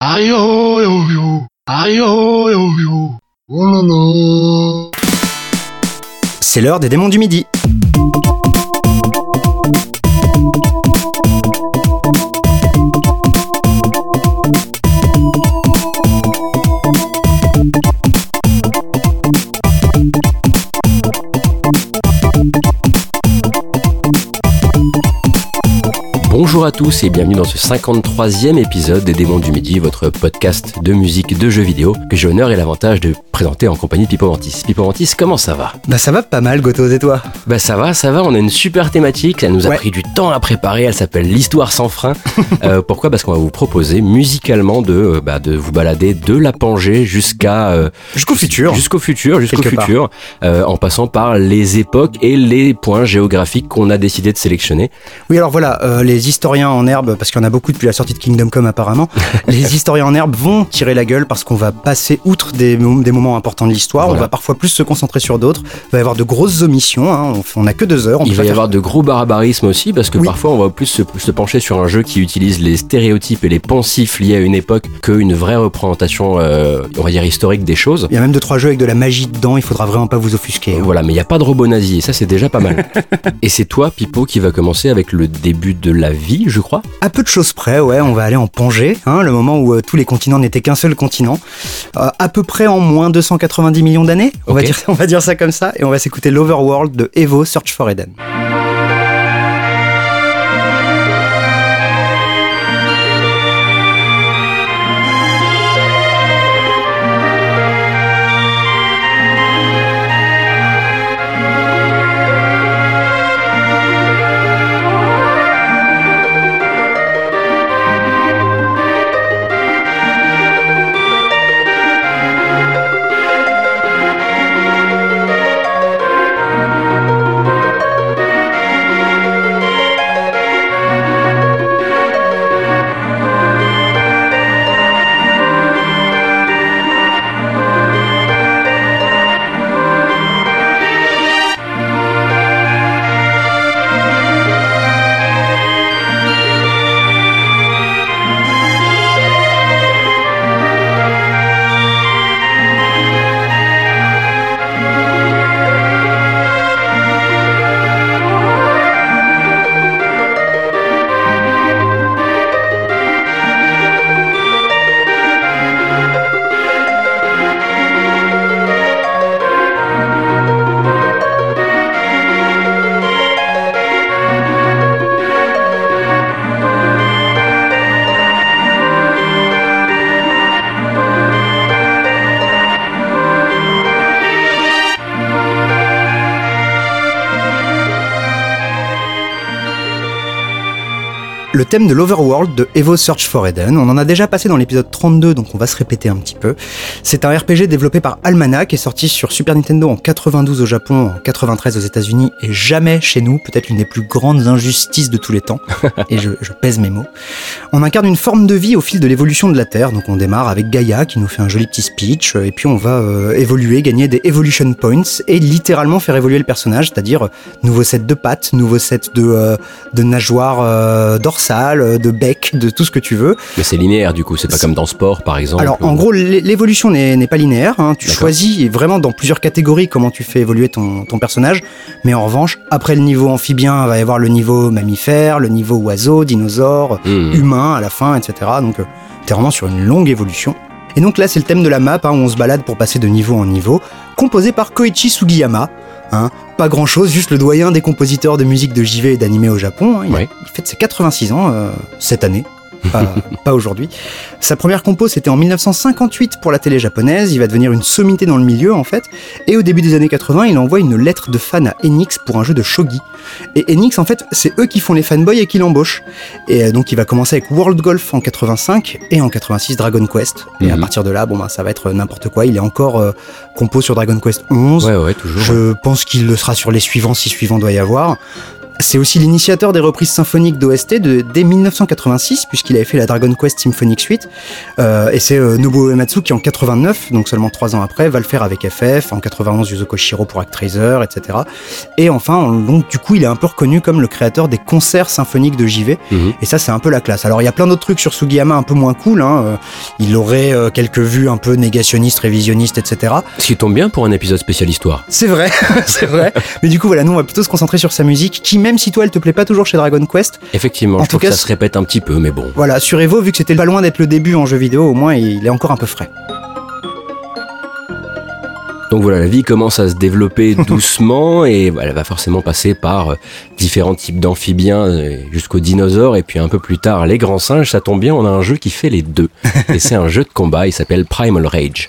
Aïe oh. C'est l'heure des démons du midi. Bonjour à tous et bienvenue dans ce 53e épisode des Démons du Midi, votre podcast de musique de jeux vidéo que j'ai l'honneur et l'avantage de présenter en compagnie de Pipo Mantis. Pipo Mantis, comment ça va? Bah ça va pas mal, Gotos et toi? Bah ça va, ça va, on a une super thématique, elle nous a Ouais. pris du temps à préparer, elle s'appelle l'histoire sans frein. Euh, pourquoi? Parce qu'on va vous proposer musicalement de, euh, bah, de vous balader de la Pangée jusqu'à... euh, Jusqu'au futur. Jusqu'au futur, jusqu'au futur, en passant par les époques et les points géographiques qu'on a décidé de sélectionner. Oui, alors voilà, les historiens en herbe, parce qu'il y en a beaucoup depuis la sortie de Kingdom Come apparemment, les historiens en herbe vont tirer la gueule parce qu'on va passer outre des, mo- des moments importants de l'histoire, Voilà. on va parfois plus se concentrer sur d'autres, il va y avoir de grosses omissions, hein, on, fait- on a que deux heures. On Il va y faire- avoir de gros barbarismes aussi, parce que Oui. parfois on va plus se, se pencher sur un jeu qui utilise les stéréotypes et les pensifs liés à une époque qu'une vraie représentation, euh, on va dire, historique des choses. Il y a même deux trois jeux avec de la magie dedans, il faudra vraiment pas vous offusquer. hein. Voilà, mais il n'y a pas de robot nazi, et ça c'est déjà pas mal. et c'est toi, Pipo, qui va commencer avec le début de la vie, je crois. À peu de choses près, ouais, on va aller en Pangée, hein, le moment où euh, tous les continents n'étaient qu'un seul continent, Euh, à peu près en moins 290 millions d'années, on, va Ok. dire, on va dire ça comme ça, et on va s'écouter l'Overworld de Evo Search for Eden. Le thème de l'Overworld de Evo Search for Eden, on en a déjà passé dans l'épisode 32, donc on va se répéter un petit peu. C'est un RPG développé par Almanac, qui est sorti sur Super Nintendo en 92 au Japon, en 93 aux États-Unis, et jamais chez nous, peut-être l'une des plus grandes injustices de tous les temps. et je, je pèse mes mots. On incarne une forme de vie au fil de l'évolution de la Terre, donc on démarre avec Gaïa qui nous fait un joli petit speech, euh, et puis on va euh, évoluer, gagner des Evolution Points, et littéralement faire évoluer le personnage, c'est-à-dire euh, nouveau set de pattes, nouveau set de, euh, de nageoires euh, dorsales, de bec, de tout ce que tu veux. Mais c'est linéaire du coup, c'est pas comme dans sport par exemple. Alors en gros, l'é- l'évolution n'est pas linéaire, hein. tu choisis vraiment dans plusieurs catégories comment tu fais évoluer ton, ton personnage, mais en revanche, après le niveau amphibien, il va y avoir le niveau mammifère, le niveau oiseau, dinosaure, Hmm. humain à la fin, etc. Donc euh, t'es vraiment sur une longue évolution. Et donc là, c'est le thème de la map, hein, où on se balade pour passer de niveau en niveau, composé par Koichi Sugiyama. Hein, pas grand chose, juste le doyen des compositeurs de musique de JV et d'animé au Japon. hein. il, a- Ouais. il fête ses 86 ans euh, cette année, pas, pas aujourd'hui. Sa première compo, c'était en 1958 pour la télé japonaise. Il va devenir une sommité dans le milieu, en fait. Et au début des années 80, il envoie une lettre de fan à Enix pour un jeu de shogi. Et Enix, en fait, c'est eux qui font les fanboys et qui l'embauchent. Et euh, donc, il va commencer avec World Golf en 85 et en 86 Dragon Quest. Et à Mhm. partir de là, bon, bah, ça va être n'importe quoi. Il est encore euh, compo sur Dragon Quest 11. Ouais, ouais, toujours. Je pense qu'il le sera sur les suivants, si suivants doit y avoir. C'est aussi l'initiateur des reprises symphoniques d'OST de, dès 1986, puisqu'il avait fait la Dragon Quest Symphonic Suite. Euh, et c'est euh, Nobuo Uematsu qui, en 89, donc seulement trois ans après, va le faire avec FF, en 91 Yuzo Koshiro pour Actraiser, etc. Et enfin, donc du coup, il est un peu reconnu comme le créateur des concerts symphoniques de JV. Mhm. Et ça, c'est un peu la classe. Alors, il y a plein d'autres trucs sur Sugiyama un peu moins cool. Hein. Euh, Il aurait quelques vues un peu négationnistes, révisionnistes, etc. Ce qui tombe bien pour un épisode spécial histoire. C'est vrai, c'est vrai. Mais du coup, voilà, nous, on va plutôt se concentrer sur sa musique, qui, même si toi, elle te plaît pas toujours chez Dragon Quest, Effectivement, En je tout trouve cas, que ça se répète un petit peu, mais bon. voilà, sur Evo, vu que c'était pas loin d'être le début en jeu vidéo, au moins, il est encore un peu frais. Donc voilà, la vie commence à se développer doucement et elle va forcément passer par euh, différents types d'amphibiens euh, jusqu'aux dinosaures et puis un peu plus tard les grands singes. Ça tombe bien, on a un jeu qui fait les deux. Et c'est un jeu de combat, il s'appelle Primal Rage.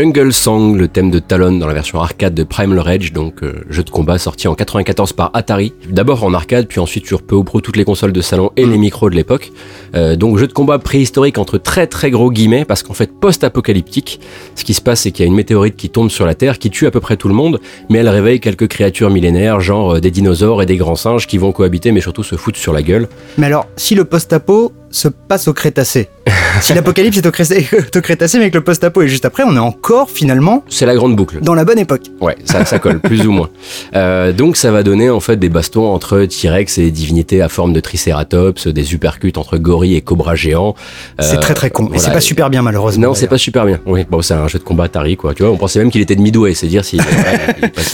Jungle Song, le thème de Talon dans la version arcade de Primal Rage, donc euh, jeu de combat sorti en 94 par Atari. D'abord en arcade, puis ensuite sur peu ou pro toutes les consoles de salon et les micros de l'époque. Euh, donc jeu de combat préhistorique entre très très gros guillemets, parce qu'en fait post-apocalyptique. Ce qui se passe, c'est qu'il y a une météorite qui tombe sur la Terre, qui tue à peu près tout le monde, mais elle réveille quelques créatures millénaires, genre euh, des dinosaures et des grands singes qui vont cohabiter, mais surtout se foutre sur la gueule. Mais alors, si le post-apo se passe au Crétacé, si l'apocalypse est au, Cré- au Crétacé, mais que le post-apo est juste après, on est encore finalement C'est la grande boucle. dans la bonne époque. Ouais, ça, ça colle, plus ou moins. Euh, donc ça va donner en fait des bastons entre T-Rex et divinités à forme de Triceratops, des uppercuts entre gorilles et cobras géants. C'est Euh, très très con. Et c'est pas super bien malheureusement. Non, c'est pas super bien. Oui, bon, c'est un jeu de combat Atari, quoi. Tu vois, on pensait même qu'il était de Midway, c'est dire si.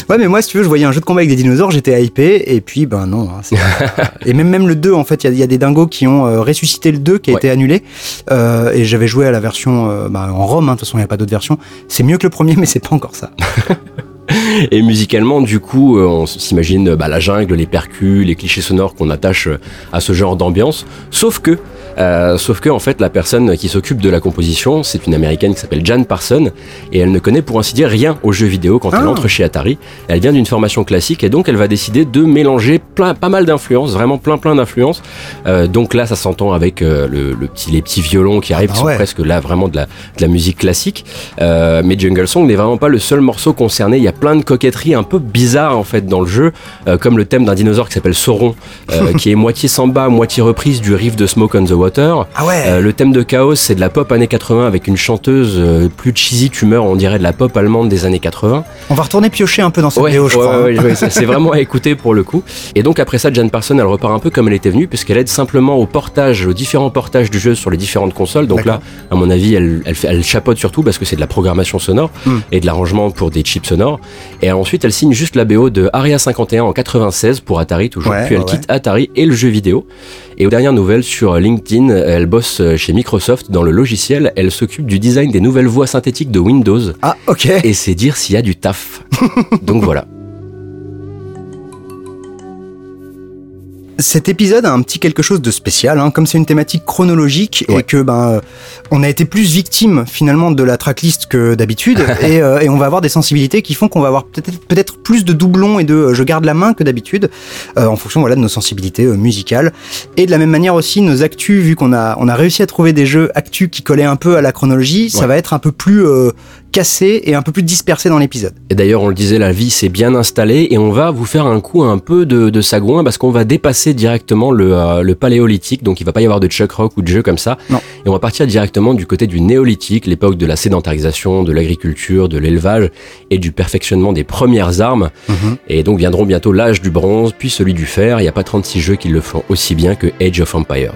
ouais, mais moi, si tu veux, je voyais un jeu de combat avec des dinosaures, j'étais hypé, et puis, ben non. hein, et même, même le 2, en fait, il y a- il y, a des dingos qui ont euh, ressuscité le 2 qui a Ouais. été annulé. Euh, et j'avais joué à la version euh, bah, en ROM, hein, de toute façon, il n'y a pas d'autre version. C'est mieux que le premier, mais c'est pas encore ça. Et musicalement, du coup, euh, on s'imagine euh, bah, la jungle, les percus, les clichés sonores qu'on attache euh, à ce genre d'ambiance. Sauf que, euh, sauf que en fait, la personne qui s'occupe de la composition, c'est une américaine qui s'appelle Jan Parson, et elle ne connaît pour ainsi dire rien aux jeux vidéo quand elle Ah. entre chez Atari. Elle vient d'une formation classique et donc elle va décider de mélanger plein, pas mal d'influences, vraiment plein plein d'influences. Euh, donc là, ça s'entend avec euh, le, le petit, les petits violons qui arrivent, bah qui sont ouais. presque là vraiment de la, de la musique classique. Euh, mais Jungle Song n'est vraiment pas le seul morceau concerné. Il y a plein de coquetteries un peu bizarres en fait dans le jeu, euh, comme le thème d'un dinosaure qui s'appelle Sauron, euh, qui est moitié samba, moitié reprise du riff de Smoke on the Water. Ah ouais Euh, le thème de Chaos, c'est de la pop années 80 avec une chanteuse euh, plus cheesy qu'humeur, on dirait de la pop allemande des années 80. On va retourner piocher un peu dans cette Ouais, vidéo, je ouais, crois. ouais, hein. ouais, c'est vraiment à écouter pour le coup. Et donc après ça, Jan Parson, elle repart un peu comme elle était venue, puisqu'elle aide simplement au portage, aux différents portages du jeu sur les différentes consoles. Donc là, à mon avis, elle, elle, fait, elle chapeaute surtout parce que c'est de la programmation sonore Hmm. et de l'arrangement pour des chips sonores. Et ensuite, elle signe juste la BO de Aria 51 en 96 pour Atari toujours. Puis elle quitte Atari et le jeu vidéo. Et aux dernières nouvelles sur LinkedIn, elle bosse chez Microsoft dans le logiciel. Elle s'occupe du design des nouvelles voix synthétiques de Windows. Ah, ok. Et c'est dire s'il y a du taf. Donc voilà. Cet épisode a un petit quelque chose de spécial, hein, comme c'est une thématique chronologique et que ben on a été plus victime finalement de la tracklist que d'habitude. Et, euh, et on va avoir des sensibilités qui font qu'on va avoir peut-être peut-être plus de doublons et de euh, je garde la main que d'habitude euh, en fonction voilà de nos sensibilités musicales. Et de la même manière aussi nos actus vu qu'on a on a réussi à trouver des jeux actus qui collaient un peu à la chronologie, ça va être un peu plus euh, cassé et un peu plus dispersé dans l'épisode. Et d'ailleurs, on le disait, la vie s'est bien installée et on va vous faire un coup un peu de, de sagouin parce qu'on va dépasser directement le, euh, le paléolithique. Donc, il va pas y avoir de Chuck Rock ou de jeux comme ça. Non. Et on va partir directement du côté du néolithique, l'époque de la sédentarisation, de l'agriculture, de l'élevage et du perfectionnement des premières armes. Et donc viendront bientôt l'âge du bronze, puis celui du fer. Il n'y a pas 36 jeux qui le font aussi bien que Age of Empires.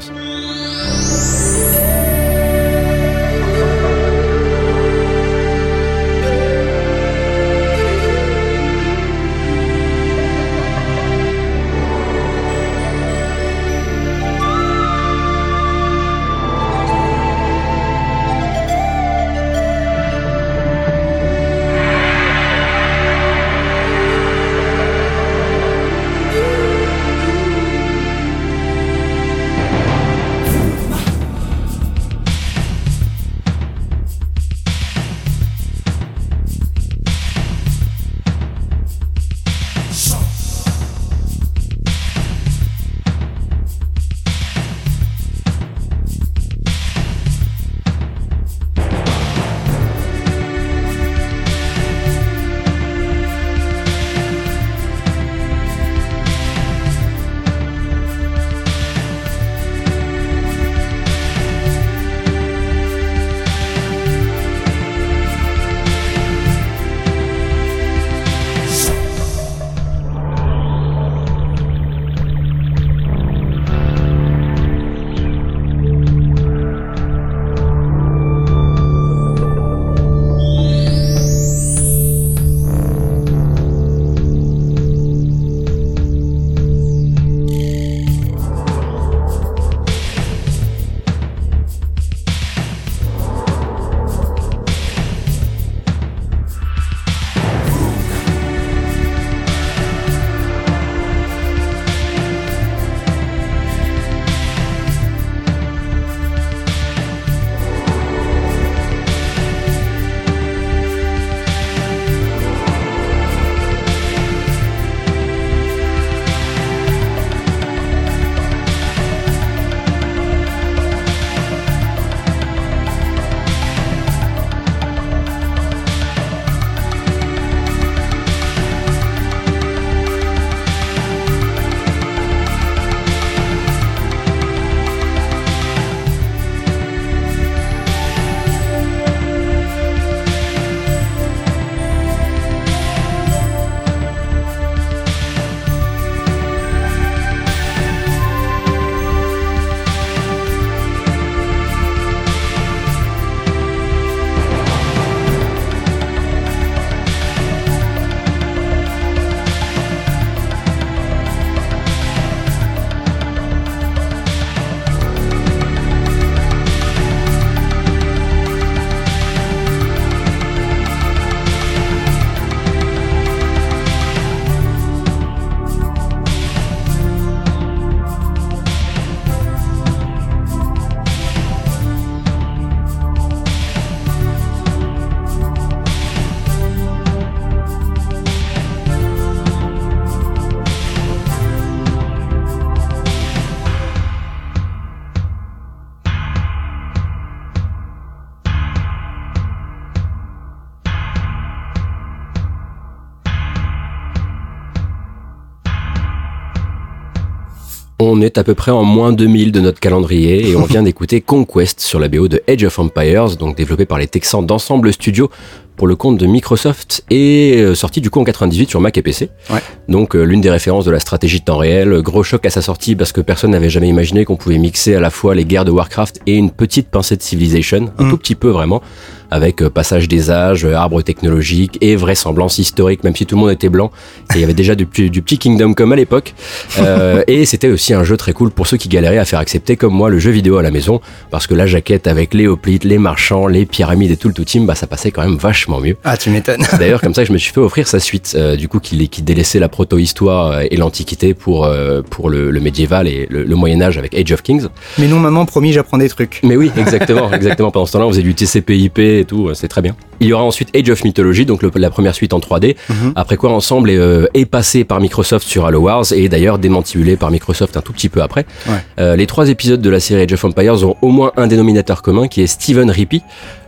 On est à peu près en moins 2000 de notre calendrier et on vient d'écouter Conquest sur la BO de Age of Empires, donc développé par les Texans d'Ensemble Studio pour le compte de Microsoft et euh, sorti du coup en 98 sur Mac et PC. Ouais. Donc euh, l'une des références de la stratégie de temps réel, gros choc à sa sortie parce que personne n'avait jamais imaginé qu'on pouvait mixer à la fois les guerres de Warcraft et une petite pincée de Civilization, un Mm. tout petit peu vraiment, avec euh, passage des âges, euh, arbre technologique et vraisemblance historique, même si tout le monde était blanc. Et il y avait déjà du, petit- du petit Kingdom Come à l'époque. Euh, et c'était aussi un jeu très cool pour ceux qui galéraient à faire accepter comme moi le jeu vidéo à la maison, parce que la jaquette avec les hoplites, les marchands, les pyramides et tout le tout team, bah ça passait quand même vachement mieux. Ah, tu m'étonnes. D'ailleurs, comme ça, je me suis fait offrir sa suite, euh, du coup, qui, qui délaissait la proto-histoire et l'antiquité pour, euh, pour le, le médiéval et le, le Moyen-Âge avec Age of Kings. Mais non, maman, promis, j'apprends des trucs. Mais oui, exactement, exactement. Pendant ce temps-là, on faisait du TCP/IP et tout, euh, c'est très bien. Il y aura ensuite Age of Mythology, donc le- la première suite en 3D. Mhm. Après quoi, Ensemble est, euh, est passé par Microsoft sur Halo Wars et d'ailleurs démantibulé par Microsoft un tout petit peu après. Ouais. Euh, les trois épisodes de la série Age of Empires ont au moins un dénominateur commun qui est Steven Rippey,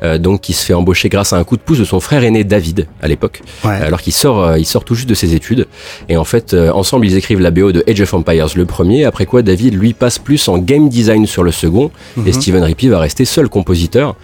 euh, donc qui se fait embaucher grâce à un coup de pouce de son frère aîné David à l'époque Ouais. alors qu'il sort, il sort tout juste de ses études. Et en fait, ensemble, ils écrivent la BO de Age of Empires le premier, après quoi David, lui, passe plus en game design sur le second, et Mhm. Steven Rippey va rester seul compositeur.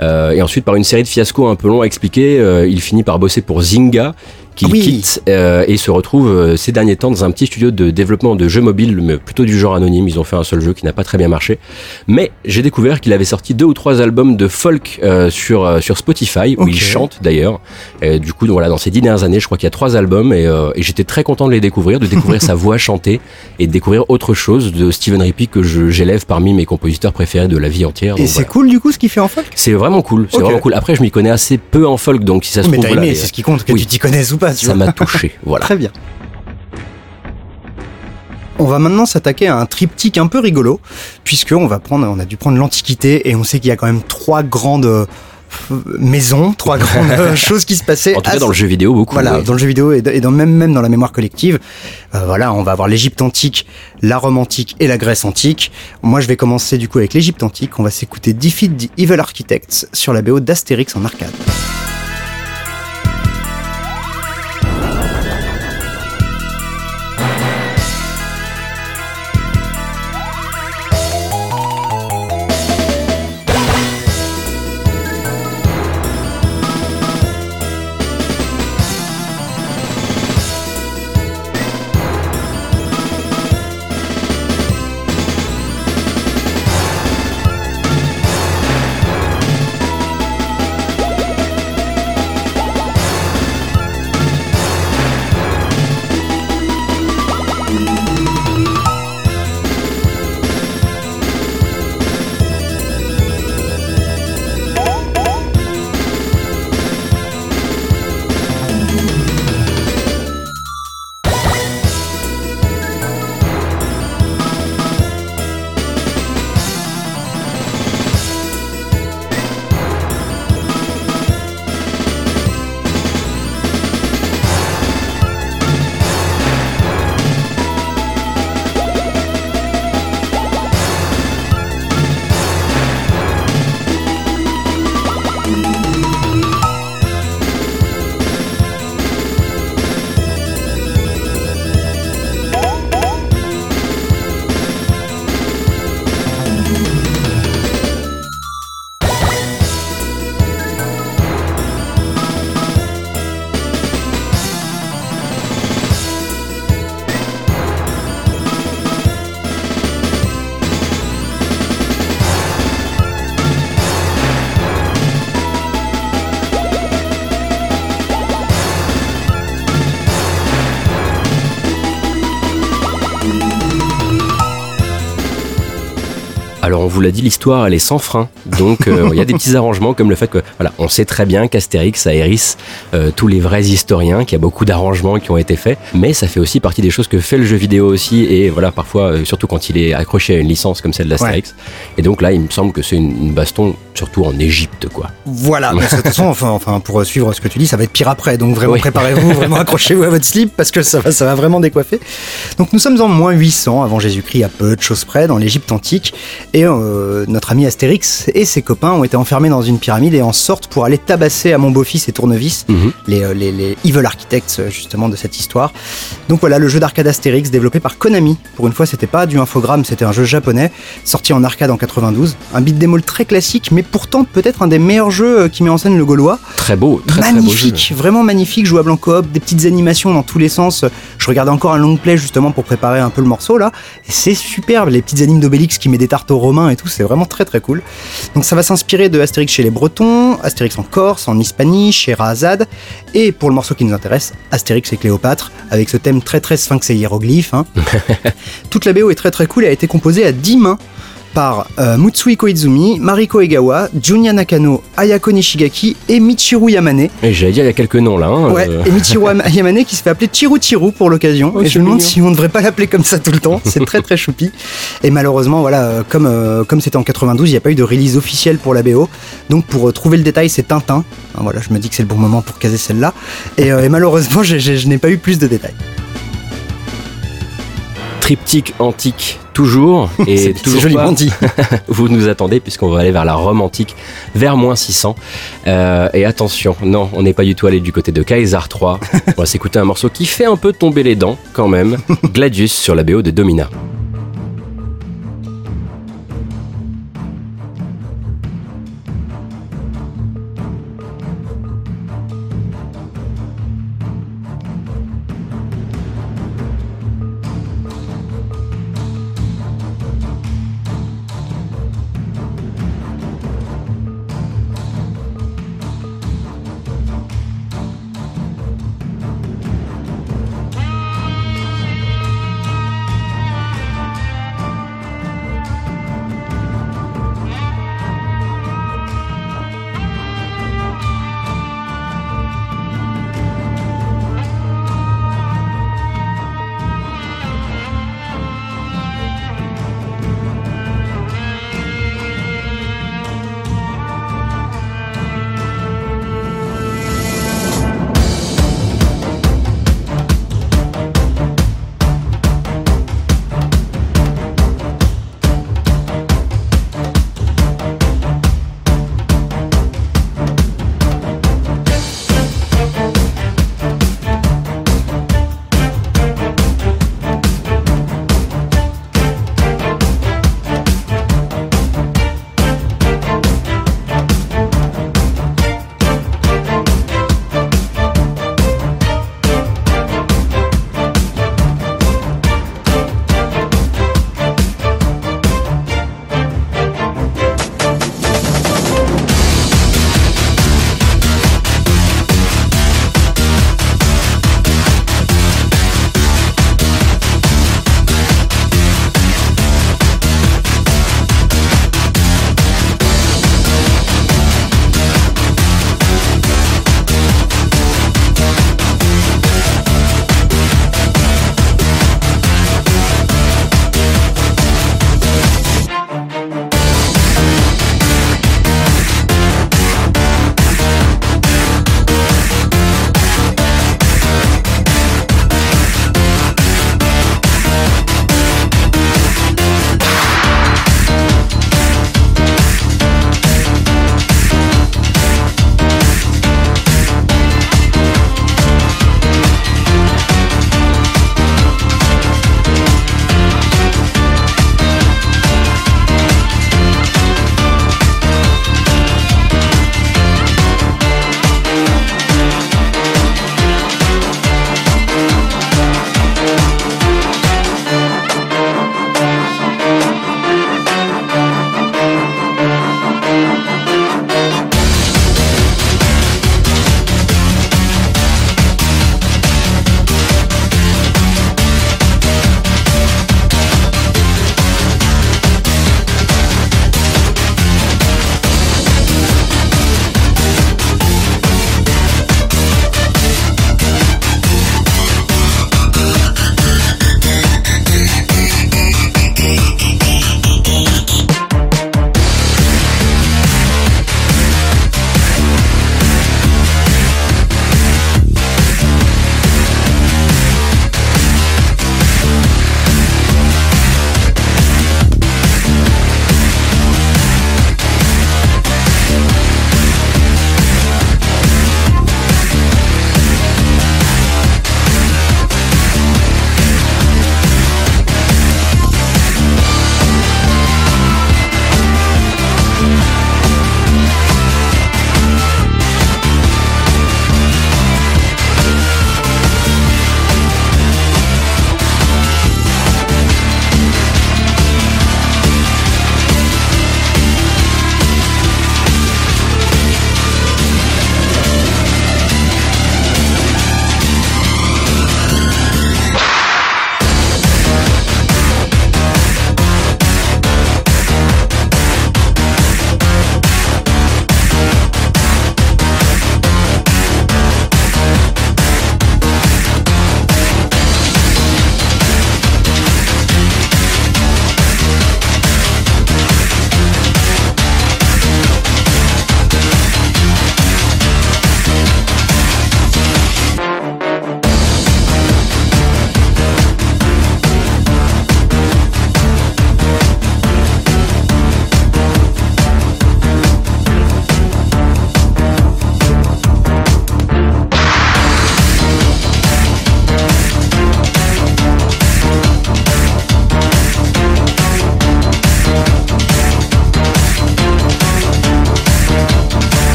Euh, et ensuite, par une série de fiascos un peu longs à expliquer, euh, il finit par bosser pour Zynga, qu'il Oui. quitte euh, et se retrouve euh, ces derniers temps dans un petit studio de développement de jeux mobiles, mais plutôt du genre anonyme. Ils ont fait un seul jeu qui n'a pas très bien marché. Mais j'ai découvert qu'il avait sorti deux ou trois albums de folk euh, sur, euh, sur Spotify, où il chante d'ailleurs. Du coup, donc voilà, dans ces dix dernières années, je crois qu'il y a trois albums et, euh, et j'étais très content de les découvrir, de découvrir sa voix chantée et de découvrir autre chose de Steven Rippey que j'élève parmi mes compositeurs préférés de la vie entière. Et c'est voilà. cool, du coup, ce qu'il fait en folk? C'est vraiment cool, c'est vraiment cool. Après, je m'y connais assez peu en folk, donc si ça se Mais trouve, voilà, c'est ce qui compte, que oui. tu t'y connaisses ou pas. Tu ça m'a touché. Voilà. Très bien. On va maintenant s'attaquer à un triptyque un peu rigolo, puisque on va prendre, on a dû prendre l'Antiquité et on sait qu'il y a quand même trois grandes euh, maisons, trois grandes euh, choses qui se passaient. En tout cas, dans le jeu vidéo, beaucoup. Voilà, dans le jeu vidéo et, dans- et dans, même, même dans la mémoire collective. Euh, voilà, on va avoir l'Égypte antique, la Rome antique et la Grèce antique. Moi, je vais commencer du coup avec l'Égypte antique. On va s'écouter Defeat the Evil Architects sur la BO d'Astérix en arcade. L'a dit, l'histoire elle est sans frein. Donc euh, il y a des petits arrangements comme le fait que voilà, on sait très bien qu'Astérix a hérisse euh, tous les vrais historiens, qu'il y a beaucoup d'arrangements qui ont été faits, mais ça fait aussi partie des choses que fait le jeu vidéo aussi et voilà parfois euh, surtout quand il est accroché à une licence comme celle d'Astérix. Et donc là il me semble que c'est une, une baston surtout en Égypte quoi. Voilà, de toute façon, enfin, enfin, pour suivre ce que tu dis, ça va être pire après. Donc vraiment, Oui. préparez-vous, vraiment accrochez-vous à votre slip parce que ça va, ça va vraiment décoiffer. Donc nous sommes en moins 800 avant Jésus-Christ à peu de choses près dans l'Égypte antique. Et euh, notre ami Astérix et ses copains ont été enfermés dans une pyramide et en sortent pour aller tabasser à mon beau-fils et Tournevis, Mhm. les, euh, les, les evil architects euh, justement de cette histoire. Donc voilà, le jeu d'arcade Astérix développé par Konami. Pour une fois, c'était pas du infogramme, c'était un jeu japonais sorti en arcade en 92. Un beat démo très classique, mais pourtant peut-être un des meilleurs jeux euh, qui met en scène le Gaulois. Très beau, très très beau jeu. magnifique, vraiment magnifique, jouable en coop, des petites animations dans tous les sens. Je regardais encore un long play justement pour préparer un peu le morceau là, et c'est superbe, les petites animes d'Obélix qui met des tartes aux romains et tout, c'est vraiment très très cool. Donc ça va s'inspirer de Astérix chez les Bretons, Astérix en Corse, en Hispanie, chez Rahazad, et pour le morceau qui nous intéresse, Astérix et Cléopâtre, avec ce thème très très sphinx et hiéroglyphe. hein. Toute la BO est très très cool et a été composée à 10 mains par euh, Mutsui Koizumi, Mariko Egawa, Junya Nakano, Ayako Nishigaki et Michiru Yamane. Et j'allais dire, il y a quelques noms là. hein, Ouais, euh, et Michiru Am- Yamane qui se fait appeler Chiru Chiru pour l'occasion. Oh, et je me demande si on ne devrait pas l'appeler comme ça tout le temps. C'est très très choupi. Et malheureusement, voilà, euh, comme euh, comme c'était en 92, il n'y a pas eu de release officielle pour la BO. Donc pour euh, trouver le détail, c'est Tintin. Hein, voilà, je me dis que c'est le bon moment pour caser celle-là. Et, euh, et malheureusement, je n'ai pas eu plus de détails. Triptyque antique, toujours. Et toujours joliment dit. vous nous attendez puisqu'on va aller vers la Rome antique, vers moins 600. Euh, et attention, non, on n'est pas du tout allé du côté de Kaiser 3. On va s'écouter un morceau qui fait un peu tomber les dents quand même. Gladius sur la BO de Domina.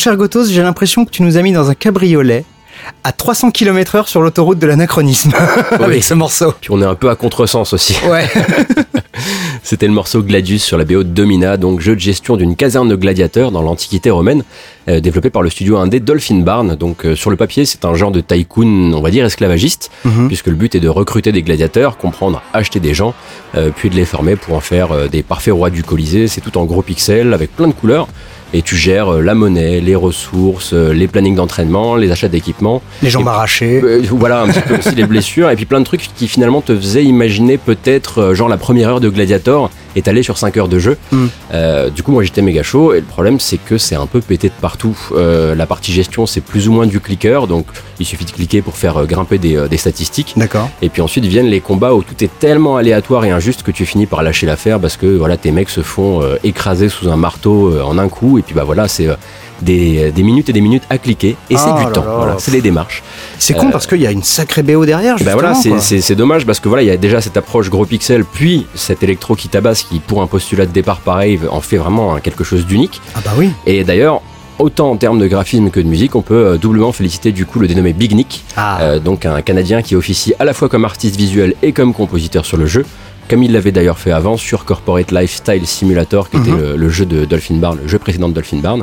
Cher Gotos, j'ai l'impression que tu nous as mis dans un cabriolet à 300 km heure sur l'autoroute de l'anachronisme avec ce morceau. Puis on est un peu à contresens aussi. Ouais. C'était le morceau Gladius sur la BO de Domina, donc jeu de gestion d'une caserne de gladiateurs dans l'Antiquité romaine, euh, développé par le studio indé Dolphin Barn. Donc euh, sur le papier, c'est un genre de tycoon, on va dire esclavagiste, Mhm. puisque le but est de recruter des gladiateurs, comprendre, acheter des gens, euh, puis de les former pour en faire des parfaits rois du Colisée. C'est tout en gros pixels avec plein de couleurs. Et tu gères euh, la monnaie, les ressources, euh, les plannings d'entraînement, les achats d'équipements. Les jambes arrachées. Euh, voilà un petit peu aussi les blessures et puis plein de trucs qui finalement te faisaient imaginer peut-être euh, genre la première heure de Gladiator étalée sur 5 heures de jeu. Mm. Euh, du coup moi j'étais méga chaud et le problème c'est que c'est un peu pété de partout. La partie gestion c'est plus ou moins du clicker donc il suffit de cliquer pour faire grimper des, des statistiques D'accord. et puis ensuite viennent les combats où tout est tellement aléatoire et injuste que tu finis par lâcher l'affaire parce que voilà tes mecs se font écraser sous un marteau en un coup et puis bah voilà c'est euh, des, des minutes et des minutes à cliquer et c'est Ah du temps. Voilà, c'est les démarches. C'est con parce qu'il y a une sacrée BO derrière. Bah voilà, c'est- dommage parce que voilà, il y a déjà cette approche gros pixel, puis cet électro qui tabasse, qui pour un postulat de départ pareil en fait vraiment quelque chose d'unique. Ah bah oui. Et d'ailleurs, autant en termes de graphisme que de musique, on peut euh, doublement féliciter du coup le dénommé Big Nick, Ah. euh, donc un Canadien qui officie à la fois comme artiste visuel et comme compositeur sur le jeu. Comme il l'avait d'ailleurs fait avant sur Corporate Lifestyle Simulator, qui était Mhm. le, le jeu de Dolphin Barn, le jeu précédent de Dolphin Barn.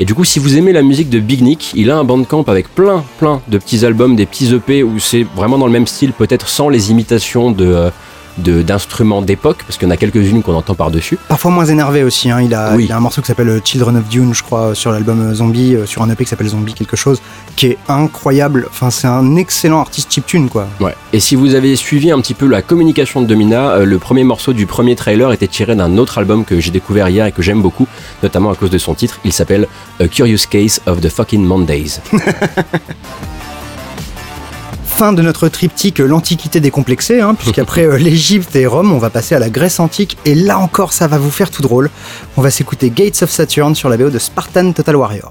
Et du coup, si vous aimez la musique de Big Nick, il a un bandcamp avec plein, plein de petits albums, des petits EP où c'est vraiment dans le même style, peut-être sans les imitations de, euh, de- d'instruments d'époque, parce qu'il y en a quelques-unes qu'on entend par-dessus. Parfois moins énervé aussi. hein. Il, a, Oui. il a un morceau qui s'appelle euh, Children of Dune, je crois, sur l'album euh, Zombie, euh, sur un EP qui s'appelle Zombie quelque chose, qui est incroyable. Enfin, c'est un excellent artiste chiptune, quoi. Ouais. Et si vous avez suivi un petit peu la communication de Domina, euh, le premier morceau du premier trailer était tiré d'un autre album que j'ai découvert hier et que j'aime beaucoup, notamment à cause de son titre. Il s'appelle A Curious Case of the Fucking Mondays. Fin de notre triptyque euh, l'Antiquité décomplexée, hein, puisqu'après euh, l'Égypte et Rome, on va passer à la Grèce antique, et là encore, ça va vous faire tout drôle. On va s'écouter Gates of Saturn sur la BO de Spartan Total Warrior.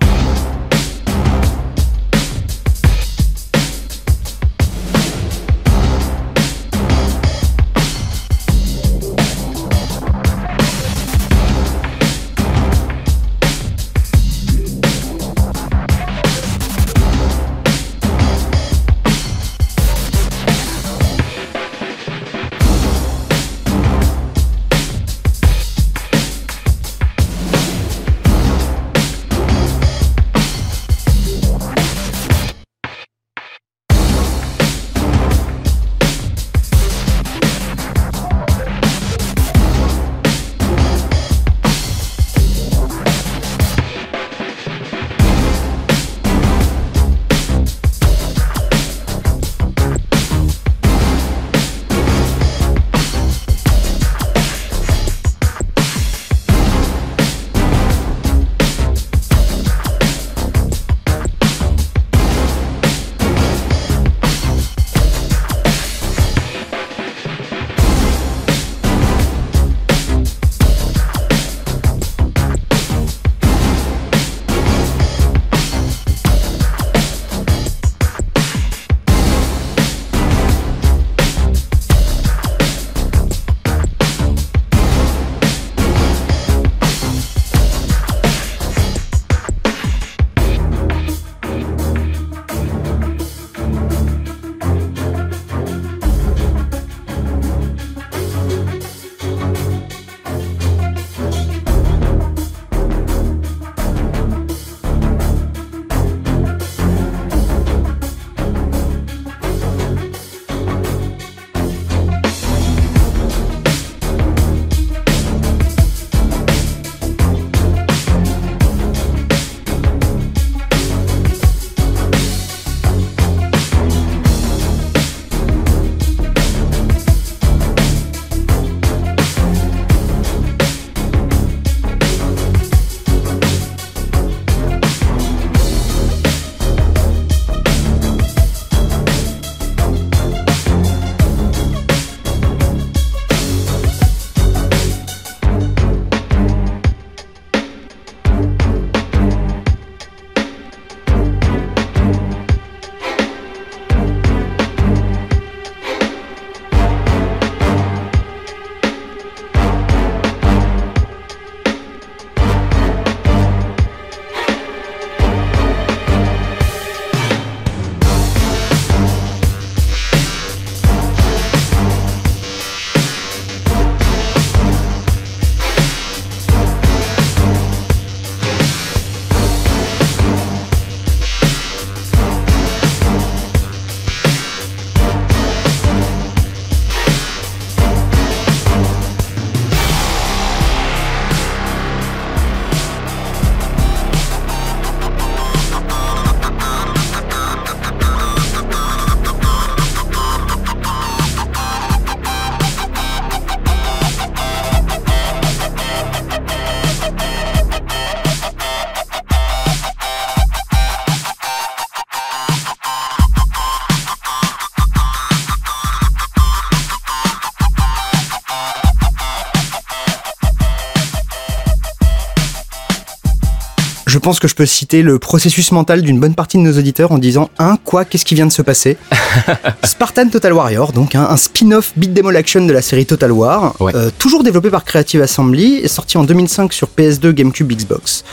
Pense que je peux citer le processus mental d'une bonne partie de nos auditeurs en disant Hein, quoi, qu'est-ce qui vient de se passer? Spartan Total Warrior, donc hein, un spin-off beat demo action de la série Total War, Ouais. euh, toujours développé par Creative Assembly, est sorti en 2005 sur PS2, GameCube, Xbox.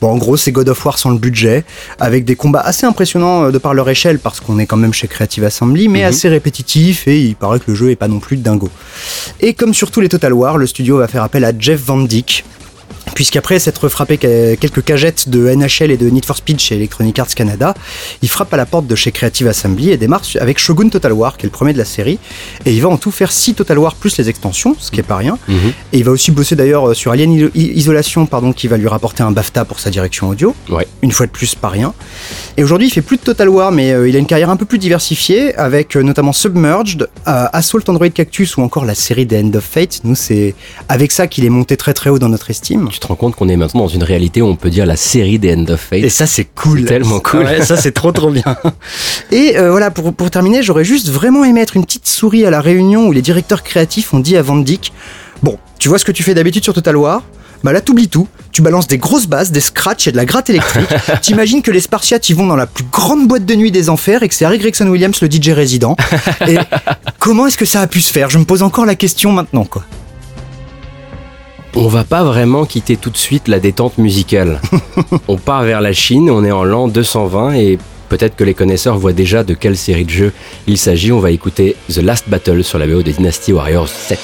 Bon, en gros, c'est God of War sans le budget, avec des combats assez impressionnants euh, de par leur échelle, parce qu'on est quand même chez Creative Assembly, mais assez répétitifs, et il paraît que le jeu est pas non plus dingo. Et comme sur tous les Total War, le studio va faire appel à Jeff Van Dyke, Puisqu'après s'être frappé que- quelques cagettes de NHL et de Need for Speed chez Electronic Arts Canada, il frappe à la porte de chez Creative Assembly et démarre avec Shogun Total War, qui est le premier de la série. Et il va en tout faire 6 Total War plus les extensions, ce qui est pas rien. Mhm. Et il va aussi bosser d'ailleurs euh, sur Alien Iso- Isolation, pardon, qui va lui rapporter un BAFTA pour sa direction audio. Ouais. Une fois de plus, pas rien. Et aujourd'hui, il fait plus de Total War, mais euh, il a une carrière un peu plus diversifiée, avec euh, notamment Submerged, euh, Assault Android Cactus ou encore la série des End of Fate. Nous, c'est avec ça qu'il est monté très très haut dans notre estime. Tu te rends compte qu'on est maintenant dans une réalité où on peut dire la série des End of Fate. Et ça, c'est cool. Tellement cool. Ouais, ça, c'est trop, trop bien. Et euh, voilà, pour, pour terminer, j'aurais juste vraiment aimé être une petite souris à la réunion où les directeurs créatifs ont dit à Van Dyck Bon, tu vois ce que tu fais d'habitude sur Total War? Bah là, t'oublies tout. Tu balances des grosses basses, des scratchs et de la gratte électrique. T'imagines que les Spartiates, ils vont dans la plus grande boîte de nuit des enfers et que c'est Harry Gregson Williams, le DJ résident. Et comment est-ce que ça a pu se faire? Je me pose encore la question maintenant, quoi. On va pas vraiment quitter tout de suite la détente musicale. on part vers la Chine, on est en l'an 220 et peut-être que les connaisseurs voient déjà de quelle série de jeux il s'agit. On va écouter The Last Battle sur la BO de Dynasty Warriors 7.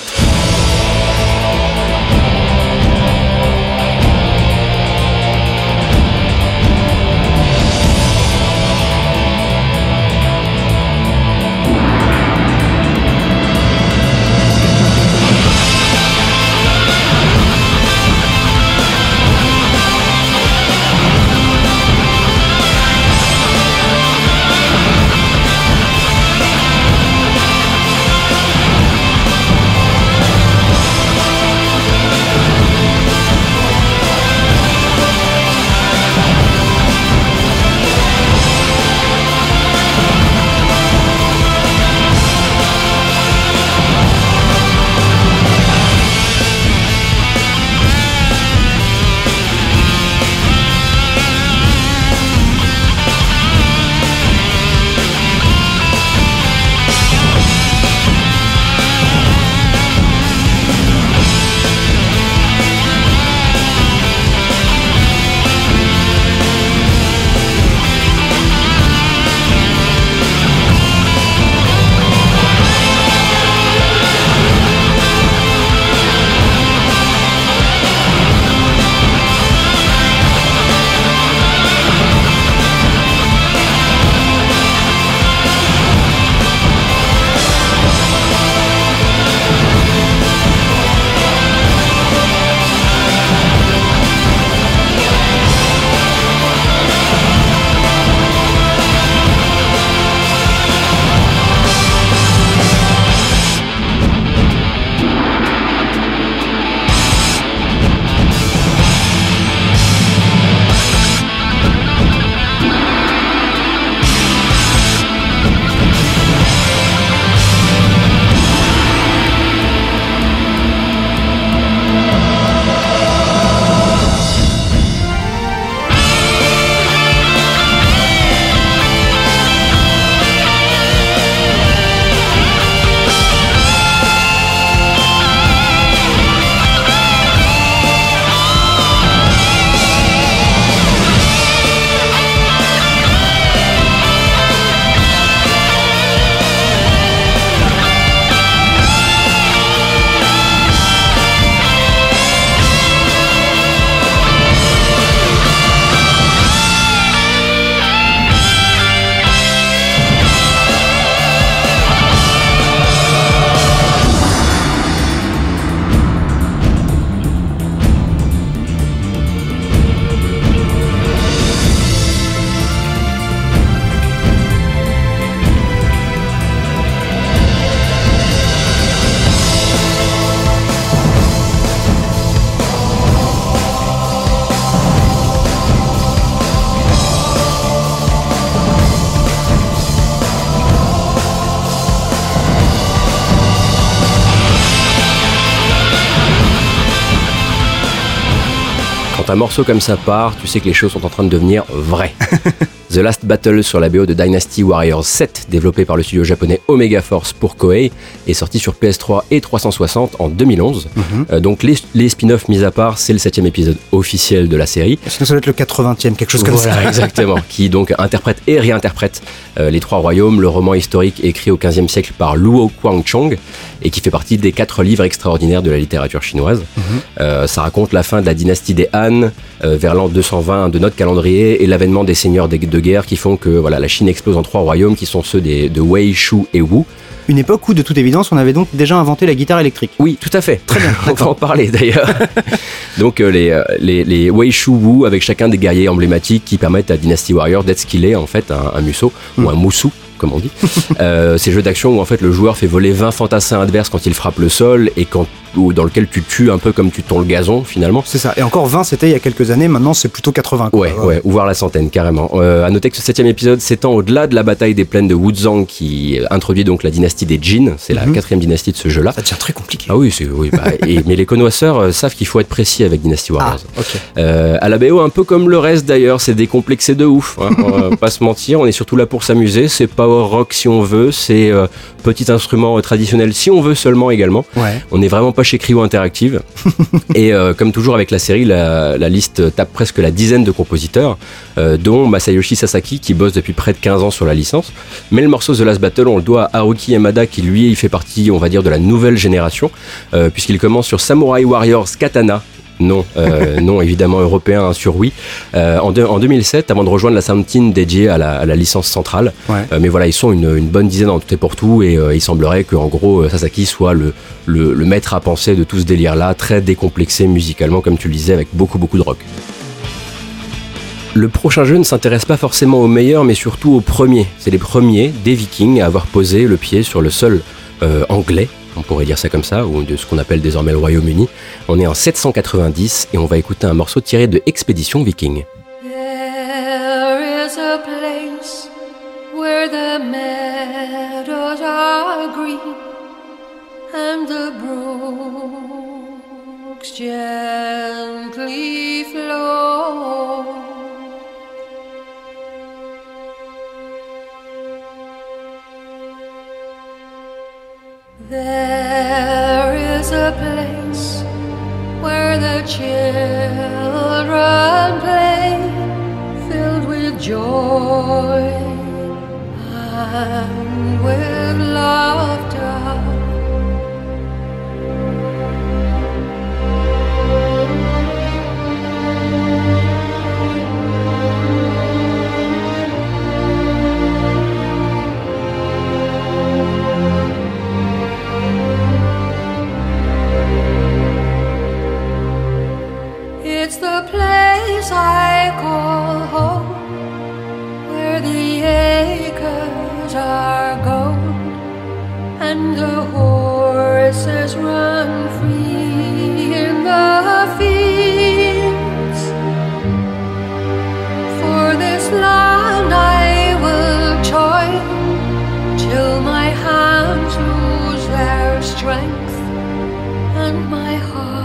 Morceau comme ça part, tu sais que les choses sont en train de devenir vraies. The Last Battle sur la BO de Dynasty Warriors 7, développé par le studio japonais Omega Force pour Koei, est sorti sur PS3 et 360 en 2011. Euh, donc les, les spin-offs mis à part, c'est le septième épisode officiel de la série. Sinon, ça doit être le 80e, quelque chose comme Voilà, ça? exactement. qui donc interprète et réinterprète euh, Les Trois Royaumes, le roman historique écrit au XVe siècle par Luo Guangchong et qui fait partie des quatre livres extraordinaires de la littérature chinoise. Euh, ça raconte la fin de la dynastie des Han euh, vers l'an 220 de notre calendrier et l'avènement des seigneurs de, de guerre qui font que voilà, la Chine explose en trois royaumes qui sont ceux des, de Wei, Shu et Wu. Une époque où, de toute évidence, on avait donc déjà inventé la guitare électrique. Oui, tout à fait. Très bien. On va en parler d'ailleurs. Donc euh, les, les, les Wei Shu Wu avec chacun des guerriers emblématiques qui permettent à Dynasty Warrior d'être ce qu'il est en fait, un, un musso ou un moussou comme on dit. euh, ces jeux d'action où en fait le joueur fait voler 20 fantassins adverses quand il frappe le sol et quand ou dans lequel tu tues un peu comme tu tons le gazon finalement. C'est ça. Et encore 20, c'était il y a quelques années. Maintenant, c'est plutôt 80. quoi. Ouais, ouais, ou voir la centaine carrément. Euh, à noter que ce septième épisode s'étend au-delà de la bataille des plaines de Wuzang qui introduit donc la dynastie des Jin. C'est la Mhm. quatrième dynastie de ce jeu-là. Ça devient très compliqué. Ah oui, c'est oui. bah, et- mais les connoisseurs euh, savent qu'il faut être précis avec Dynasty Warriors. Ah, ok. Euh, à la BO, un peu comme le reste d'ailleurs, c'est décomplexé de ouf. hein. On va pas se mentir, on est surtout là pour s'amuser. C'est power rock si on veut, c'est euh, petit instrument euh, traditionnel si on veut seulement également. Ouais. On n'est vraiment pas chez Cryo Interactive. et euh, comme toujours avec la série, la, la liste tape presque la dizaine de compositeurs, euh, dont Masayoshi Sasaki qui bosse depuis près de 15 ans sur la licence. Mais le morceau The Last Battle, on le doit à Haruki Yamada qui lui, il fait partie, on va dire, de la nouvelle génération, euh, puisqu'il commence sur Samurai Warriors Katana. Non, euh, non évidemment européen hein, sur Wii. Euh, en, deux- en 2007, avant de rejoindre la Sound Team dédiée à la, à la licence centrale. Ouais. Euh, mais voilà, ils sont une, une bonne dizaine en tout et pour tout, et il semblerait que en gros Sasaki soit le, le, le maître à penser de tout ce délire-là, très décomplexé musicalement, comme tu le disais, avec beaucoup beaucoup de rock. Le prochain jeu ne s'intéresse pas forcément aux meilleurs, mais surtout aux premiers. C'est les premiers des Vikings à avoir posé le pied sur le sol anglais, on pourrait dire ça comme ça, ou de ce qu'on appelle désormais le Royaume-Uni. On est en 790 et on va écouter un morceau tiré de Expédition Viking. There is a place where the meadows are green and the brooks gently flow. There is a place where the children play, filled with joy and with laughter. Call home, where the acres are gold and the horses run free in the fields. For this land I will toil till my hands lose their strength and my heart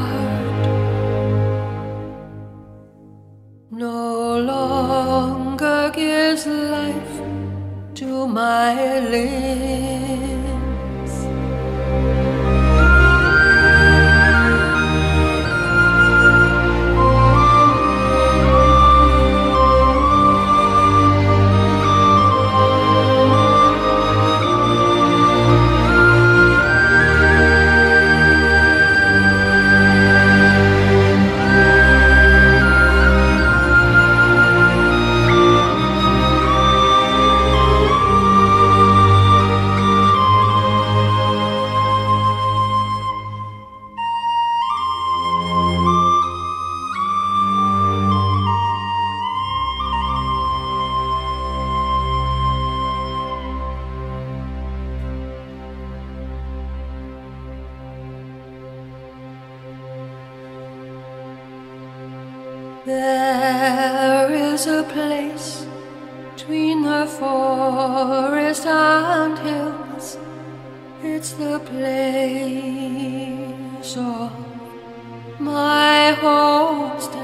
to my limbs. There is a place between the forest and hills. It's the place of my homestead.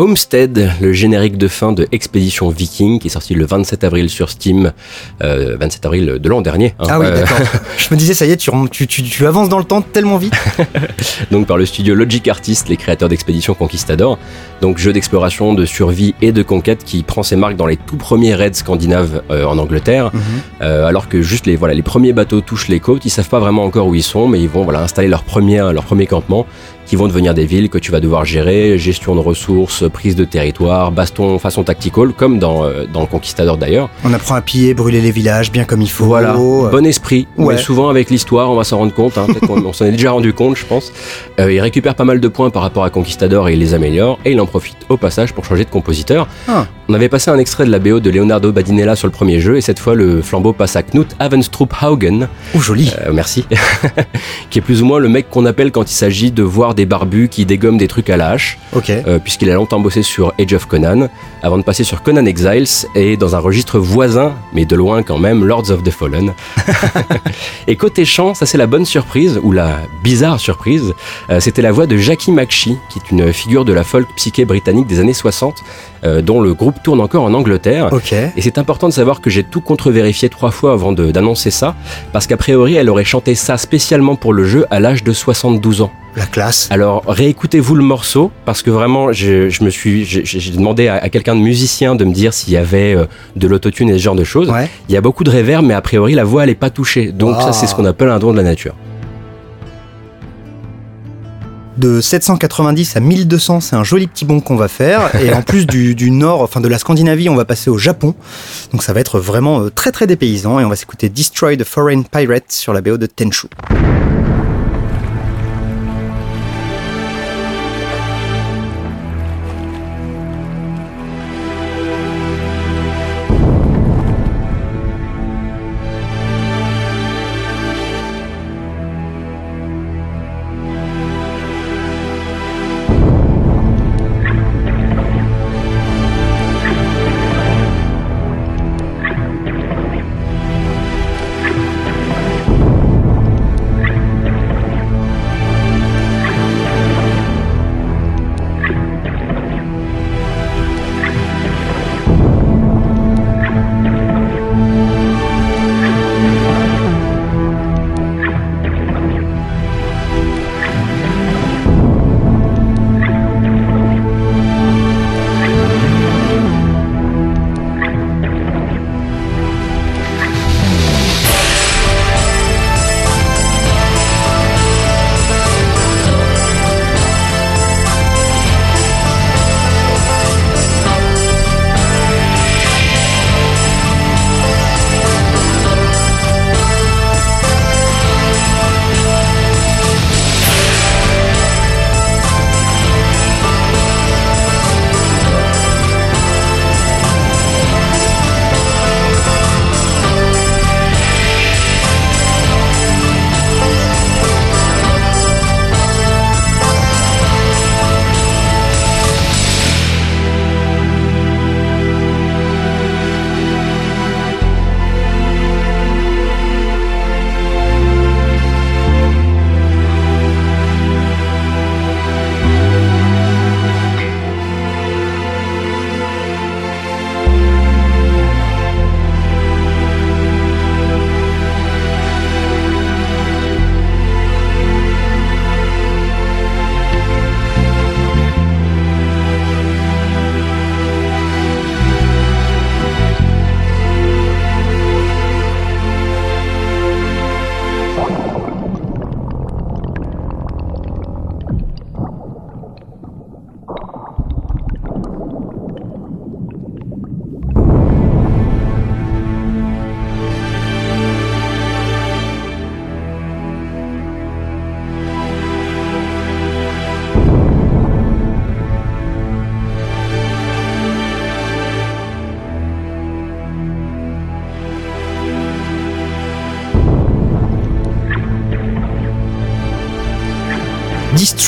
Homestead, le générique de fin de Expédition Viking, qui est sorti le 27 avril sur Steam, euh, 27 avril de l'an dernier. hein. Ah oui, Euh, d'accord. Je me disais, ça y est, tu, rem- tu, tu, tu avances dans le temps tellement vite. donc par le studio Logic Artist, les créateurs d'Expédition Conquistador. Donc jeu d'exploration, de survie et de conquête qui prend ses marques dans les tout premiers raids scandinaves euh, en Angleterre. Mhm. Euh, alors que juste les voilà les premiers bateaux touchent les côtes, ils savent pas vraiment encore où ils sont, mais ils vont voilà installer leur premier leur premier campement, qui vont devenir des villes que tu vas devoir gérer, gestion de ressources, prise de territoire, baston façon tactical, comme dans euh, dans Conquistador d'ailleurs. On apprend à piller, brûler les villages bien comme il faut. Voilà, bon esprit. ouais. Mais souvent avec l'histoire, on va s'en rendre compte. Hein. On s'en est déjà rendu compte, je pense. Euh, il récupère pas mal de points par rapport à Conquistador et il les améliore. Et il en profite au passage pour changer de compositeur. Ah. On avait passé un extrait de la BO de Leonardo Badinella sur le premier jeu et cette fois le flambeau passe à Knut Avenstrup Haugen. Ouh, joli. Euh, merci. qui est plus ou moins le mec qu'on appelle quand il s'agit de voir des barbus qui dégomment des trucs à la hache, euh, puisqu'il a longtemps bossé sur Age of Conan, avant de passer sur Conan Exiles et dans un registre voisin, mais de loin quand même, Lords of the Fallen. et côté chant, ça c'est la bonne surprise, ou la bizarre surprise, euh, c'était la voix de Jackie McShee, qui est une figure de la folk psyché britannique des années 60, euh, dont le groupe tourne encore en Angleterre. Et c'est important de savoir que j'ai tout contre-vérifié trois fois avant de- d'annoncer ça, parce qu'a priori, elle aurait chanté ça spécialement pour le jeu à l'âge de 72 ans. La classe. Alors réécoutez-vous le morceau, parce que vraiment, je, je me suis, j'ai demandé à, à quelqu'un de musicien de me dire s'il y avait euh, de l'autotune et ce genre de choses. Ouais. Il y a beaucoup de reverb, mais a priori, la voix, elle est pas touchée. Donc ça, c'est ce qu'on appelle un don de la nature. De 790 à 1200, c'est un joli petit bond qu'on va faire. Et en plus du, du nord, enfin de la Scandinavie, on va passer au Japon. Donc ça va être vraiment euh, très très dépaysant. Et on va s'écouter Destroy the Foreign Pirate sur la BO de Tenchu.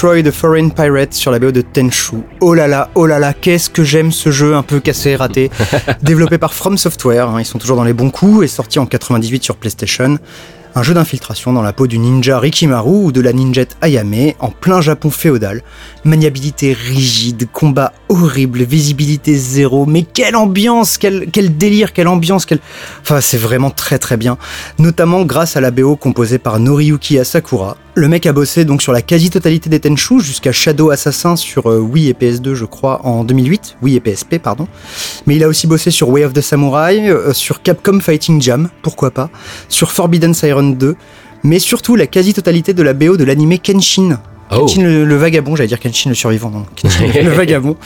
Destroy the Foreign Pirate sur la BO de Tenchu. Oh là là, oh là là, qu'est-ce que j'aime ce jeu un peu cassé et raté. Développé par From Software, hein, ils sont toujours dans les bons coups et sorti en 98 sur PlayStation. Un jeu d'infiltration dans la peau du ninja Rikimaru ou de la ninjette Ayame en plein Japon féodal. Maniabilité rigide, combat horrible, visibilité zéro. Mais quelle ambiance, quel, quel délire, quelle ambiance, quelle... Enfin, c'est vraiment très très bien. Notamment grâce à la BO composée par Noriyuki Asakura. Le mec a bossé donc sur la quasi-totalité des Tenchu jusqu'à Shadow Assassin sur euh, Wii et PS2 je crois en 2008, Wii et PSP pardon. Mais il a aussi bossé sur Way of the Samurai, euh, sur Capcom Fighting Jam, pourquoi pas, sur Forbidden Siren 2, mais surtout la quasi-totalité de la BO de l'anime Kenshin. Oh. Kenshin le, le vagabond, j'allais dire Kenshin le survivant, non, Kenshin le vagabond.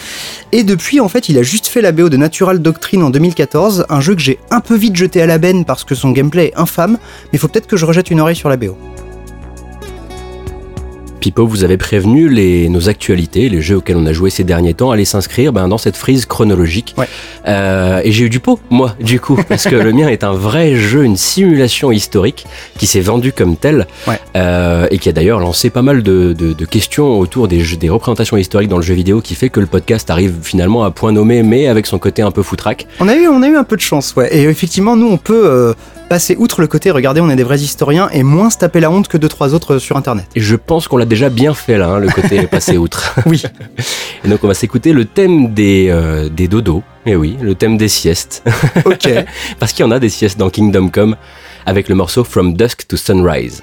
Et depuis, en fait, il a juste fait la BO de Natural Doctrine en 2014, un jeu que j'ai un peu vite jeté à la benne parce que son gameplay est infâme, mais il faut peut-être que je rejette une oreille sur la BO. Pipo, vous avez prévenu les, nos actualités, les jeux auxquels on a joué ces derniers temps, allaient s'inscrire ben, dans cette frise chronologique. Ouais. Euh, et j'ai eu du pot, moi, du coup, parce que le mien est un vrai jeu, une simulation historique qui s'est vendu comme tel Ouais. euh, et qui a d'ailleurs lancé pas mal de, de- de questions autour des, jeux, des représentations historiques dans le jeu vidéo qui fait que le podcast arrive finalement à point nommé, mais avec son côté un peu foutraque. On a eu, on a eu un peu de chance, ouais. Et effectivement, nous, on peut euh, passer outre le côté, regardez, on est des vrais historiens, et moins se taper la honte que deux, trois autres sur Internet. Et je pense qu'on l'a déjà bien fait là, hein, le côté passé outre. Oui. Et donc on va s'écouter le thème des, euh, des dodos. Et oui, le thème des siestes. Ok. Parce qu'il y en a des siestes dans Kingdom Come avec le morceau From Dusk to Sunrise.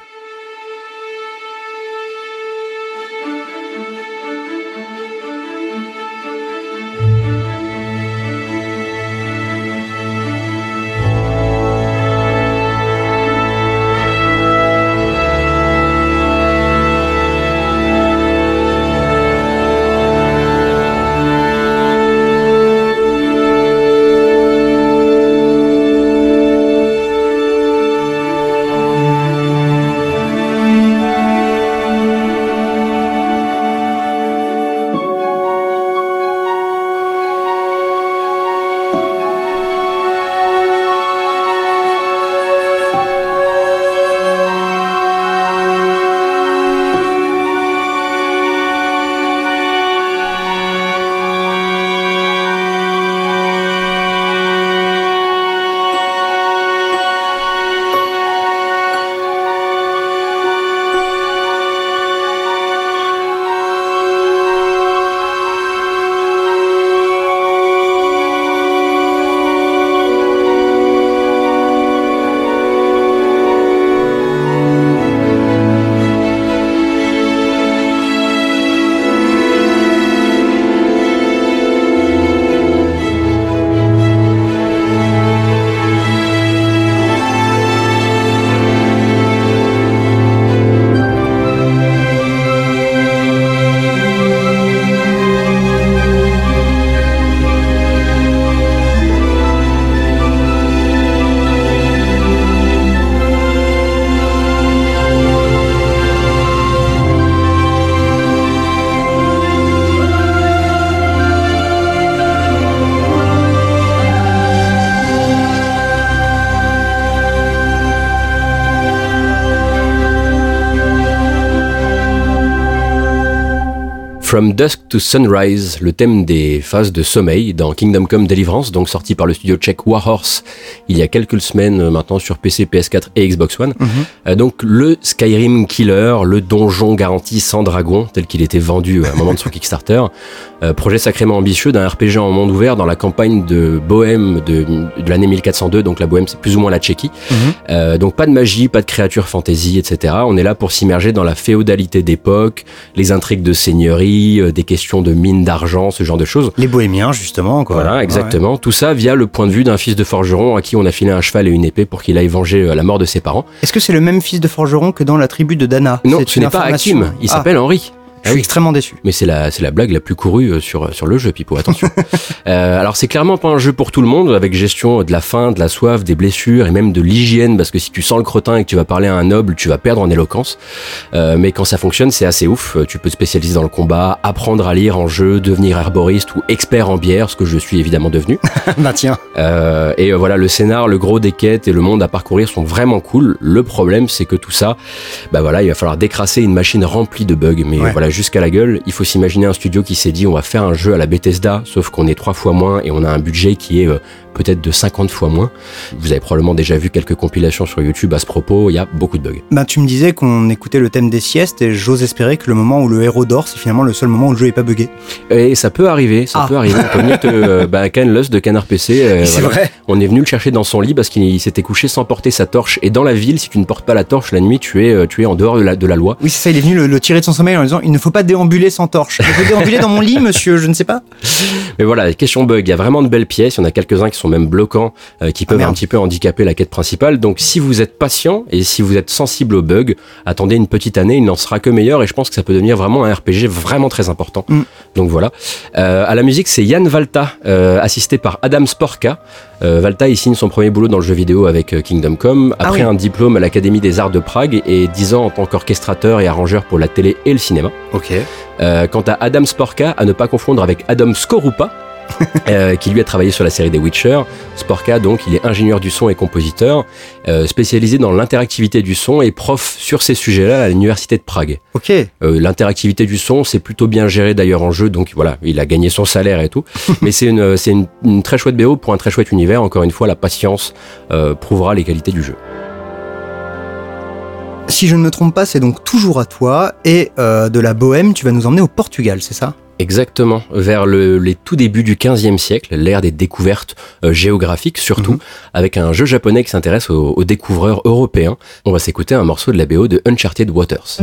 From Dusk to Sunrise, le thème des phases de sommeil dans Kingdom Come Deliverance, donc sorti par le studio tchèque Warhorse il y a quelques semaines euh, maintenant sur PC, PS4 et Xbox One. Euh, donc le Skyrim Killer, le donjon garanti sans dragon, tel qu'il était vendu à un moment de son Kickstarter. Euh, projet sacrément ambitieux d'un RPG en monde ouvert dans la campagne de Bohème de, de l'année 1402, donc la Bohème c'est plus ou moins la Tchéquie. Euh, donc pas de magie, pas de créatures fantasy, etc. On est là pour s'immerger dans la féodalité d'époque, les intrigues de seigneurie, euh, des questions de mines d'argent, ce genre de choses. Les bohémiens, justement, quoi. Voilà, Ouais, exactement. Tout ça via le point de vue d'un fils de forgeron à qui on a filé un cheval et une épée pour qu'il aille venger la mort de ses parents. Est-ce que c'est le même fils de forgeron que dans la tribu de Dana? Non, ce n'est pas. Hakim, il Ah, s'appelle Henri. Je suis extrêmement déçu. Mais c'est la, c'est la blague la plus courue euh, sur, sur le jeu, Pipo, attention. Euh, alors c'est clairement pas un jeu pour tout le monde, avec gestion de la faim, de la soif, des blessures et même de l'hygiène, parce que si tu sens le crottin et que tu vas parler à un noble, tu vas perdre en éloquence. Euh, mais quand ça fonctionne, c'est assez ouf. Euh, Tu peux te spécialiser dans le combat, apprendre à lire en jeu, devenir herboriste ou expert en bière, ce que je suis évidemment devenu. bah tiens. Euh, et euh, voilà, le scénar, le gros des quêtes et le monde à parcourir sont vraiment cool. Le problème, c'est que tout ça, bah voilà, il va falloir décrasser une machine remplie de bugs. Mais Ouais. voilà, jusqu'à la gueule. Il faut s'imaginer un studio qui s'est dit on va faire un jeu à la Bethesda, sauf qu'on est trois fois moins et on a un budget qui est euh, peut-être de 50 fois moins. Vous avez probablement déjà vu quelques compilations sur YouTube à ce propos, il y a beaucoup de bugs. Bah, tu me disais qu'on écoutait le thème des siestes et j'ose espérer que le moment où le héros dort, c'est finalement le seul moment où le jeu est pas buggé. Et ça peut arriver, ça Ah. peut arriver. On peut venir te, euh, bah, Ken Lust de Canard PC. euh, voilà. vrai. On est venu le chercher dans son lit parce qu'il s'était couché sans porter sa torche. Et dans la ville, si tu ne portes pas la torche la nuit, tu es, euh, tu es en dehors de la, de la loi. Oui, c'est ça, il est venu le, le tirer de son sommeil en disant il ne faut pas déambuler sans torche. Je peux déambuler dans mon lit, monsieur, je ne sais pas. Mais voilà, question bug, il y a vraiment de belles pièces. Il y en a quelques-uns qui sont même bloquants, euh, qui peuvent merde. un petit peu handicaper la quête principale. Donc si vous êtes patient et si vous êtes sensible aux bugs, attendez une petite année, il n'en sera que meilleur. Et je pense que ça peut devenir vraiment un RPG vraiment très important. Mm. Donc voilà. Euh, à la musique, c'est Yann Valta, euh, assisté par Adam Sporka. Valta, il signe son premier boulot dans le jeu vidéo avec Kingdom Come, Ah après oui. un diplôme à l'Académie des Arts de Prague et 10 ans en tant qu'orchestrateur et arrangeur pour la télé et le cinéma. Ok. Quant à Adam Sporka, à ne pas confondre avec Adam Skorupa, euh, qui lui a travaillé sur la série des Witcher. Sporka, donc, il est ingénieur du son et compositeur, euh, spécialisé dans l'interactivité du son et prof sur ces sujets-là à l'université de Prague. Ok. Euh, l'interactivité du son, c'est plutôt bien géré d'ailleurs en jeu, donc voilà, il a gagné son salaire et tout. Mais c'est une, c'est une, une très chouette BO pour un très chouette univers. Encore une fois, la patience prouvera les qualités du jeu. Si je ne me trompe pas, c'est donc toujours à toi et de la Bohème, tu vas nous emmener au Portugal, c'est ça? Exactement, vers le, les tout débuts du 15e siècle, l'ère des découvertes euh, géographiques surtout, Mhm. avec un jeu japonais qui s'intéresse aux, aux découvreurs européens. On va s'écouter un morceau de la BO de Uncharted Waters.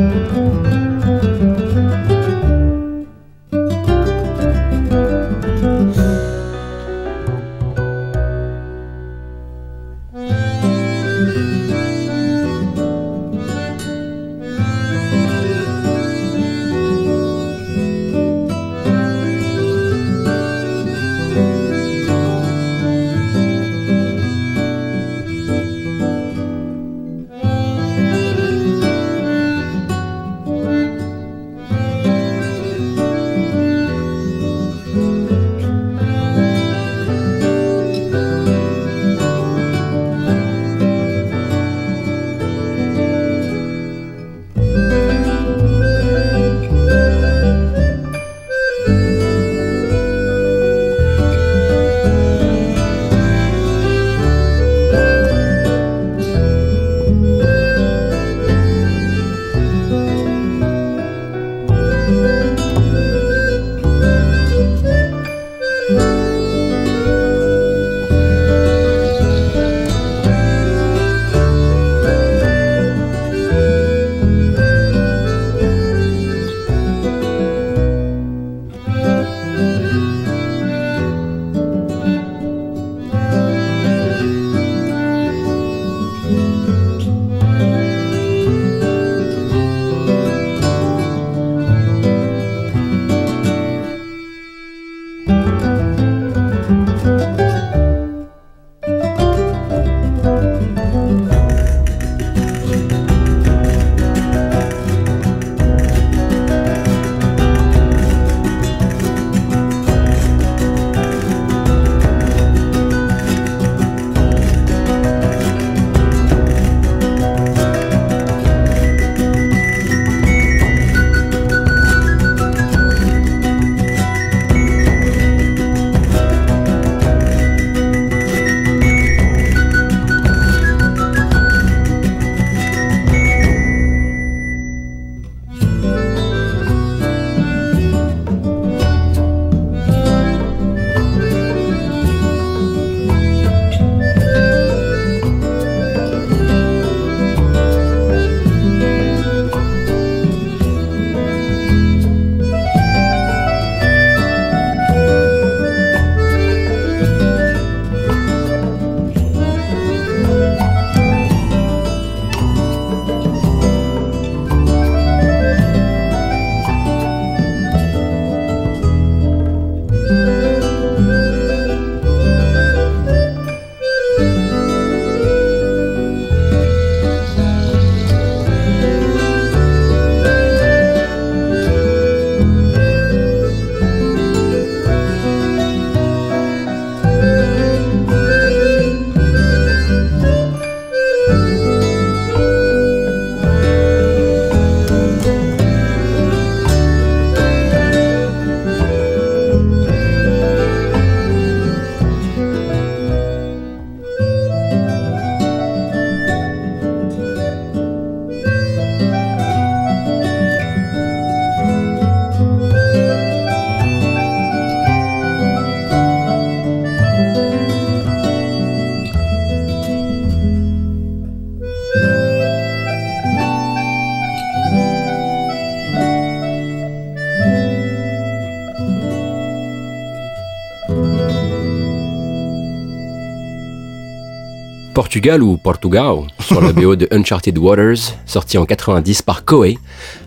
Portugal ou Portugal sur la BO de Uncharted Waters, sorti en 90 par Koei.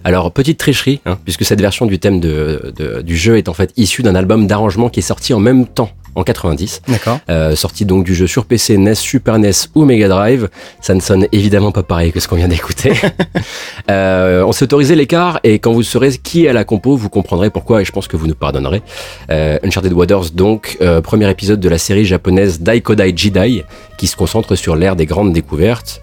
Alors, petite tricherie, hein, puisque cette version du thème du jeu est en fait issue d'un album d'arrangement qui est sorti en même temps, en 90. D'accord. Euh, sorti donc du jeu sur PC, NES, Super NES ou Mega Drive. Ça ne sonne évidemment pas pareil que ce qu'on vient d'écouter. Euh, on s'est autorisé l'écart et quand vous saurez qui est la compo, vous comprendrez pourquoi et je pense que vous nous pardonnerez. Euh, Uncharted Waters donc, euh, premier épisode de la série japonaise Daikodai Jidai qui se concentre sur l'ère des grandes découvertes.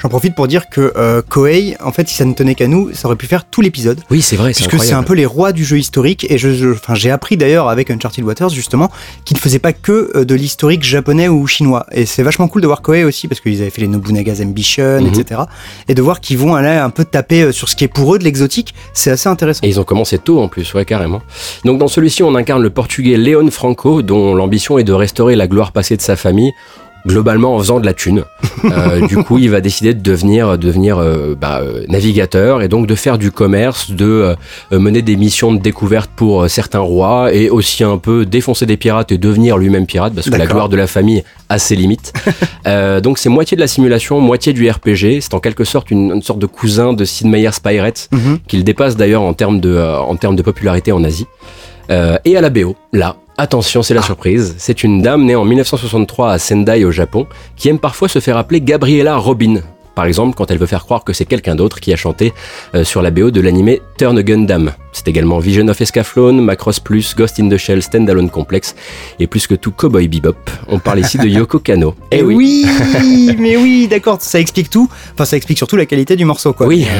J'en profite pour dire que euh, Koei, en fait, si ça ne tenait qu'à nous, ça aurait pu faire tout l'épisode. Oui, c'est vrai, c'est Puisque c'est un peu les rois du jeu historique, et je, je- enfin, j'ai appris d'ailleurs avec Uncharted Waters justement qu'ils ne faisaient pas que euh, de l'historique japonais ou chinois. Et c'est vachement cool de voir Koei aussi, parce qu'ils avaient fait les Nobunaga's Ambition, Mhm. etc. Et de voir qu'ils vont aller un peu taper euh, sur ce qui est pour eux de l'exotique, c'est assez intéressant. Et ils ont commencé tôt en plus, ouais, carrément. Donc dans celui-ci, on incarne le portugais Léon Franco, dont l'ambition est de restaurer la gloire passée de sa famille, globalement en faisant de la thune. Euh, du coup, il va décider de devenir, devenir euh, bah, euh, navigateur et donc de faire du commerce, de euh, mener des missions de découverte pour certains rois et aussi un peu défoncer des pirates et devenir lui-même pirate parce que la gloire de la famille a ses limites. Donc c'est moitié de la simulation, moitié du RPG. C'est en quelque sorte une, une sorte de cousin de Sid Meier's Pirates Mhm. qu'il dépasse d'ailleurs en termes de, en termes de popularité en Asie. Euh, et à la BO, là, attention, c'est la surprise, c'est une dame née en 1963 à Sendai au Japon qui aime parfois se faire appeler Gabriella Robin. Par exemple, quand elle veut faire croire que c'est quelqu'un d'autre qui a chanté euh, sur la BO de l'animé Turn Gundam. C'est également Vision of Escaflowne, Macross Plus, Ghost in the Shell, Standalone Complex et plus que tout Cowboy Bebop. On parle ici de Yoko Kano. Et oui, mais oui, d'accord, ça explique tout. Enfin, ça explique surtout la qualité du morceau, quoi. Oui.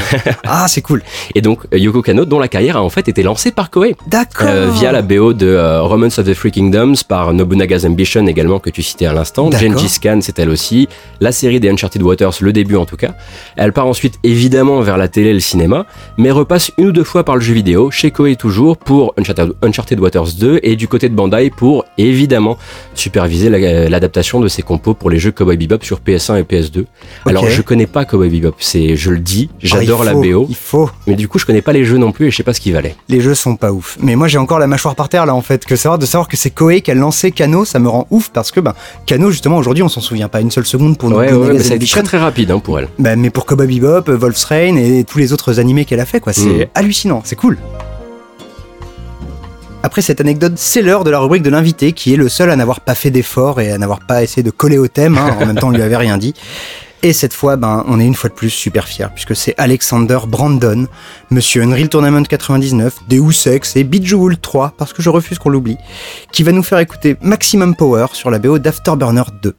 Ah, c'est cool. Et donc euh, Yoko Kano, dont la carrière a en fait été lancée par Koei. D'accord. Euh, via la BO de euh, Romance of the Three Kingdoms par Nobunaga's Ambition également que tu citais à l'instant. Gengis Khan c'est elle aussi. La série des Uncharted Waters, le début en tout cas. Elle part ensuite évidemment vers la télé et le cinéma, mais repasse une ou deux fois par le jeu vidéo, chez Koei toujours pour Uncharted, Uncharted Waters 2 et du côté de Bandai pour évidemment superviser la- l'adaptation de ses compos pour les jeux Cowboy Bebop sur PS1 et PS2. Alors je connais pas Cowboy Bebop, c'est je le dis, j'adore Ah, il la BO, Il faut. mais du coup je connais pas les jeux non plus et je sais pas ce qu'ils valaient. Les jeux sont pas ouf. Mais moi j'ai encore la mâchoire par terre là en fait. Que savoir de savoir que c'est Koei qui a lancé Kano, ça me rend ouf parce que ben Kano justement aujourd'hui on s'en souvient pas une seule seconde pour nous Ouais, ouais, mais ça a été très très rapide hein, pour elle. Bah, mais pour Cowboy Bebop, Wolf's Rain et tous les autres animés qu'elle a fait quoi, c'est Mm. hallucinant, c'est cool. Après cette anecdote, c'est l'heure de la rubrique de l'invité qui est le seul à n'avoir pas fait d'effort et à n'avoir pas essayé de coller au thème. hein. En même temps, on lui avait rien dit. Et cette fois, ben, on est une fois de plus super fiers puisque c'est Alexander Brandon, Monsieur Unreal Tournament 99, Deus Ex et Bejeweled 3 parce que je refuse qu'on l'oublie, qui va nous faire écouter Maximum Power sur la BO d'Afterburner 2.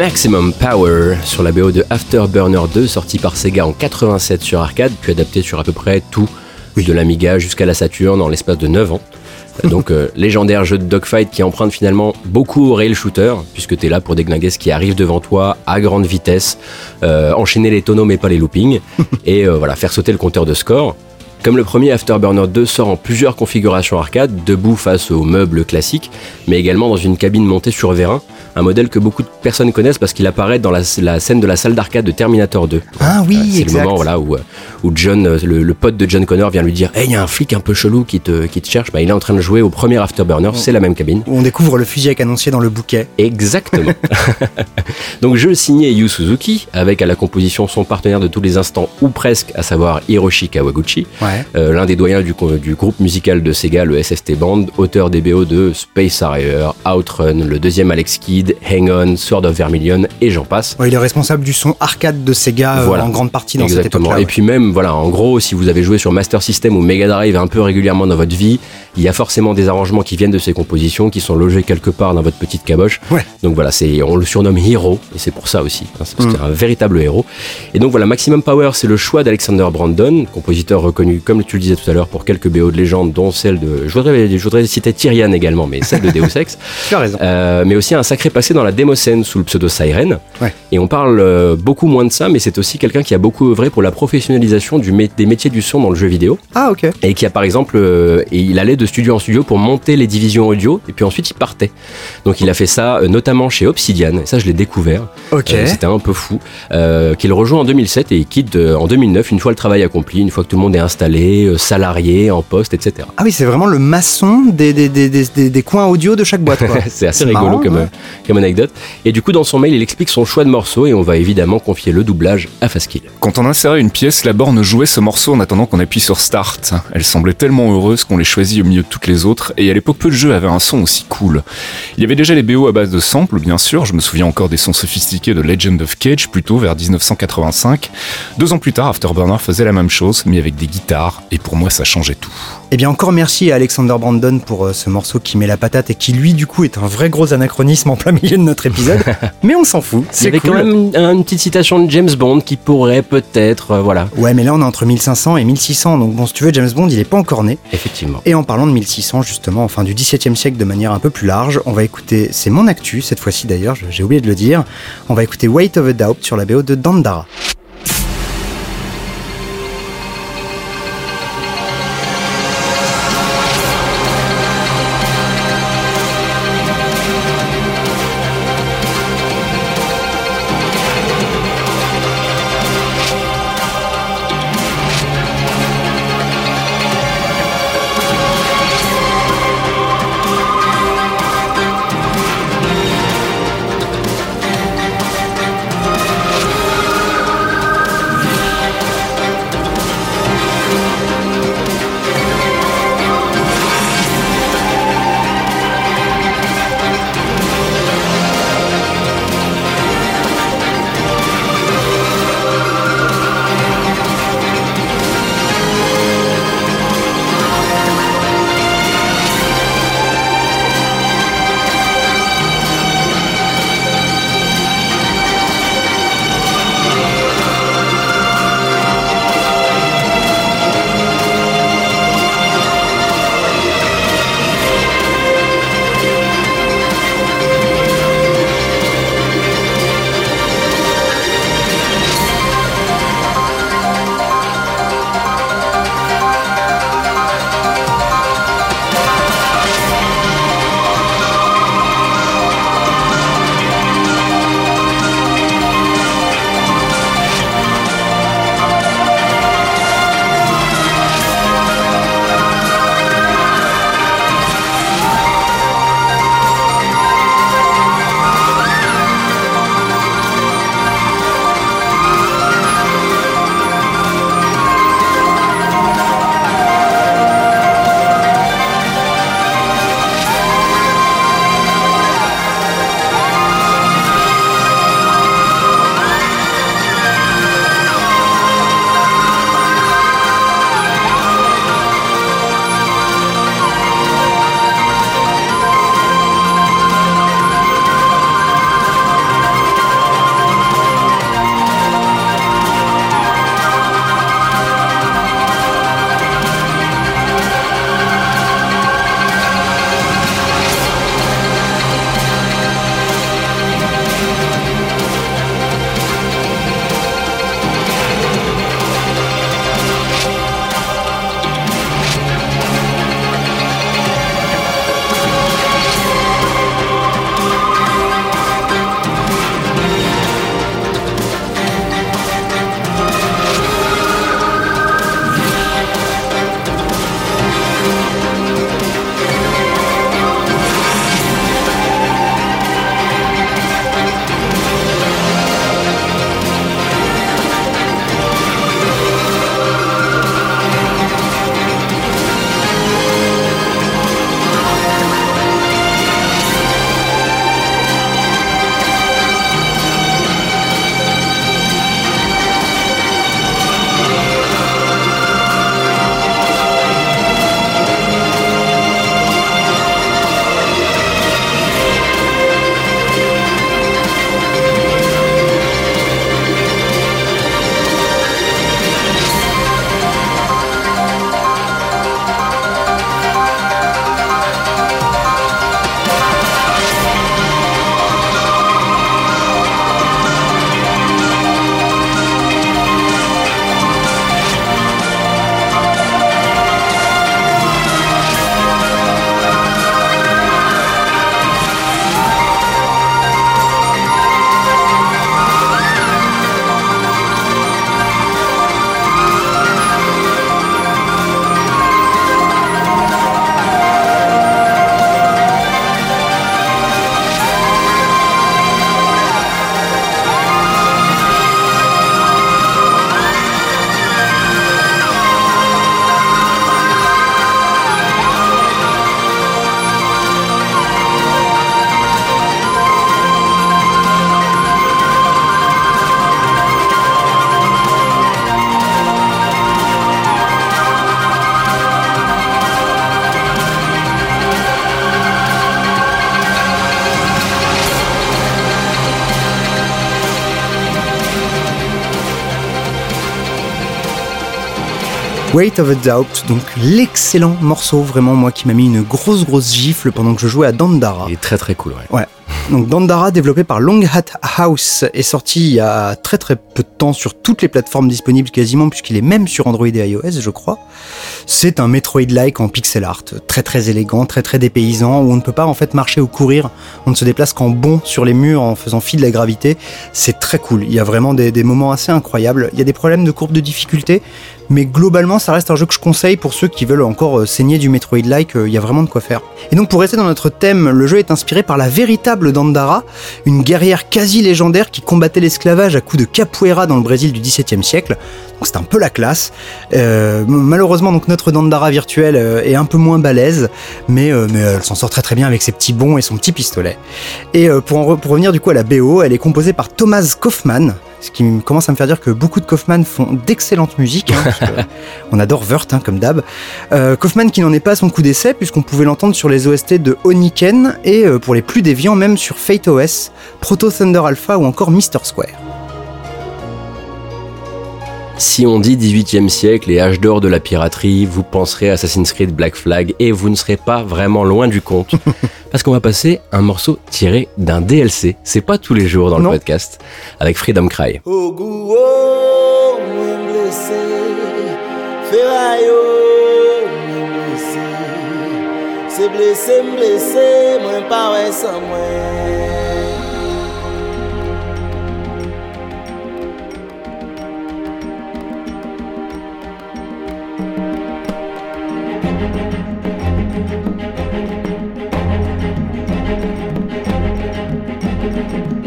Maximum Power sur la BO de Afterburner 2, sorti par Sega en 87 sur arcade, puis adapté sur à peu près tout, de l'Amiga jusqu'à la Saturn en l'espace de 9 ans. Donc euh, légendaire jeu de dogfight qui emprunte finalement beaucoup au rail shooter, puisque tu es là pour déglinguer ce qui arrive devant toi à grande vitesse, euh, enchaîner les tonneaux mais pas les loopings, et euh, voilà, faire sauter le compteur de score. Comme le premier, Afterburner 2 sort en plusieurs configurations arcade, debout face aux meubles classiques, mais également dans une cabine montée sur vérin, un modèle que beaucoup de personnes connaissent parce qu'il apparaît dans la, la scène de la salle d'arcade de Terminator 2. Ah oui, c'est le moment voilà, où, euh, où John, euh, le, le pote de John Connor vient lui dire Hey, il y a un flic un peu chelou qui te, qui te cherche. Bah, il est en train de jouer au premier Afterburner, c'est la même cabine. Où on découvre le fusil à canoncier dans le bouquet. Exactement. Donc jeu signé Yu Suzuki, avec à la composition son partenaire de tous les instants, ou presque, à savoir Hiroshi Kawaguchi, Ouais. Euh, l'un des doyens du, groupe musical de Sega, le SST Band, auteur des BO de Space Harrier, Outrun, le deuxième Alex Kidd, Hang On, Sword of Vermilion, et j'en passe. Ouais, il est responsable du son arcade de Sega euh, Voilà. en grande partie dans cette Exactement. époque-là. Et ouais. puis même, voilà, en gros, si vous avez joué sur Master System ou Mega Drive un peu régulièrement dans votre vie, il y a forcément des arrangements qui viennent de ces compositions, qui sont logés quelque part dans votre petite caboche. Ouais. Donc voilà, c'est, on le surnomme Hero, et c'est pour ça aussi, hein, c'est parce que c'est un véritable héros. Et donc voilà, Maximum Power, c'est le choix d'Alexander Brandon, compositeur reconnu, comme tu le disais tout à l'heure, pour quelques BO de légende, dont celle de, je voudrais, je voudrais citer Tyrian également, mais celle de Deus Ex. Tu as raison. Euh, mais aussi un sacré passé dans la démoscène sous le pseudo Siren. Ouais. Et on parle euh, beaucoup moins de ça, mais c'est aussi quelqu'un qui a beaucoup œuvré pour la professionnalisation du mé- des métiers du son dans le jeu vidéo. Ah ok. Et qui a par exemple, euh, et il allait de studio en studio pour monter les divisions audio, et puis ensuite il partait. Donc il a fait ça notamment chez Obsidian, et ça je l'ai découvert. Ok. C'était un peu fou. Qu'il rejoint en 2007 et il quitte en 2009, une fois le travail accompli, une fois que tout le monde est installé, euh, salarié, en poste, etc. Ah oui, c'est vraiment le maçon des, des, des, des, des- des coins audio de chaque boîte. C'est assez rigolo marrant, comme, ouais. euh, comme anecdote. Et du coup, dans son mail, il explique son choix de morceau et on va évidemment confier le doublage à Faskill. Quand on insérait une pièce, la borne jouait ce morceau en attendant qu'on appuie sur Start. Elle semblait tellement heureuse qu'on les choisit au milieu de toutes les autres, et à l'époque peu de jeux avaient un son aussi cool. Il y avait déjà les BO à base de samples, bien sûr, je me souviens encore des sons sophistiqués de Legend of Cage, plutôt vers 1985. Deux ans plus tard, Afterburner faisait la même chose, mais avec des guitares, et pour moi ça changeait tout. Eh bien encore merci à Alexander Brandon pour euh, ce morceau qui met la patate et qui lui du coup est un vrai gros anachronisme en plein milieu de notre épisode. Mais on s'en fout. Il y C'est avait cool. quand même une, petite citation de James Bond qui pourrait peut-être, euh, voilà, Ouais, mais là on est entre 1500 et 1600, donc bon, si tu veux, James Bond, il est pas encore né. effectivement. Et en parlant de 1600, justement, enfin du XVIIe siècle de manière un peu plus large, on va écouter, c'est mon actu, cette fois-ci d'ailleurs, j'ai oublié de le dire, on va écouter Weight of a Doubt sur la BO de Dandara. Weight of a Doubt, donc l'excellent morceau vraiment moi qui m'a mis une grosse grosse gifle pendant que je jouais à Dandara. Il est très très cool, ouais. Ouais. Donc Dandara, développé par Long Hat House, est sorti il y a très très peu de temps sur toutes les plateformes disponibles quasiment, puisqu'il est même sur Android et iOS, je crois. C'est un Metroid-like en pixel art, très très élégant, très très dépaysant, où on ne peut pas en fait marcher ou courir, on ne se déplace qu'en bond sur les murs en faisant fi de la gravité. C'est très cool, il y a vraiment des, des moments assez incroyables. Il y a des problèmes de courbe de difficulté, mais globalement ça reste un jeu que je conseille pour ceux qui veulent encore euh, saigner du Metroid-like, euh, il y a vraiment de quoi faire. Et donc pour rester dans notre thème, le jeu est inspiré par la véritable Dandara, une guerrière quasi légendaire qui combattait l'esclavage à coups de capoeira dans le Brésil du XVIIe siècle. Donc c'est un peu la classe. Euh, malheureusement donc notre Dandara virtuelle est un peu moins balèze, mais, elle s'en sort très très bien avec ses petits bons et son petit pistolet. Et pour revenir du coup à la BO, elle est composée par Thomas Kaufmann, ce qui me- commence à me faire dire que beaucoup de Kaufman font d'excellente musique. hein, parce que on adore Wurt, hein, comme d'hab. Euh, Kaufman qui n'en est pas à son coup d'essai, puisqu'on pouvait l'entendre sur les OST de Oniken et euh, pour les plus déviants, même sur Fate OS, Proto Thunder Alpha ou encore Mr. Square. Si on dit 18e siècle et âge d'or de la piraterie, vous penserez à Assassin's Creed Black Flag et vous ne serez pas vraiment loin du compte. parce qu'on va passer un morceau tiré d'un DLC. C'est pas tous les jours dans le podcast. Avec Freedom Cry. Oh, oh, mwen Au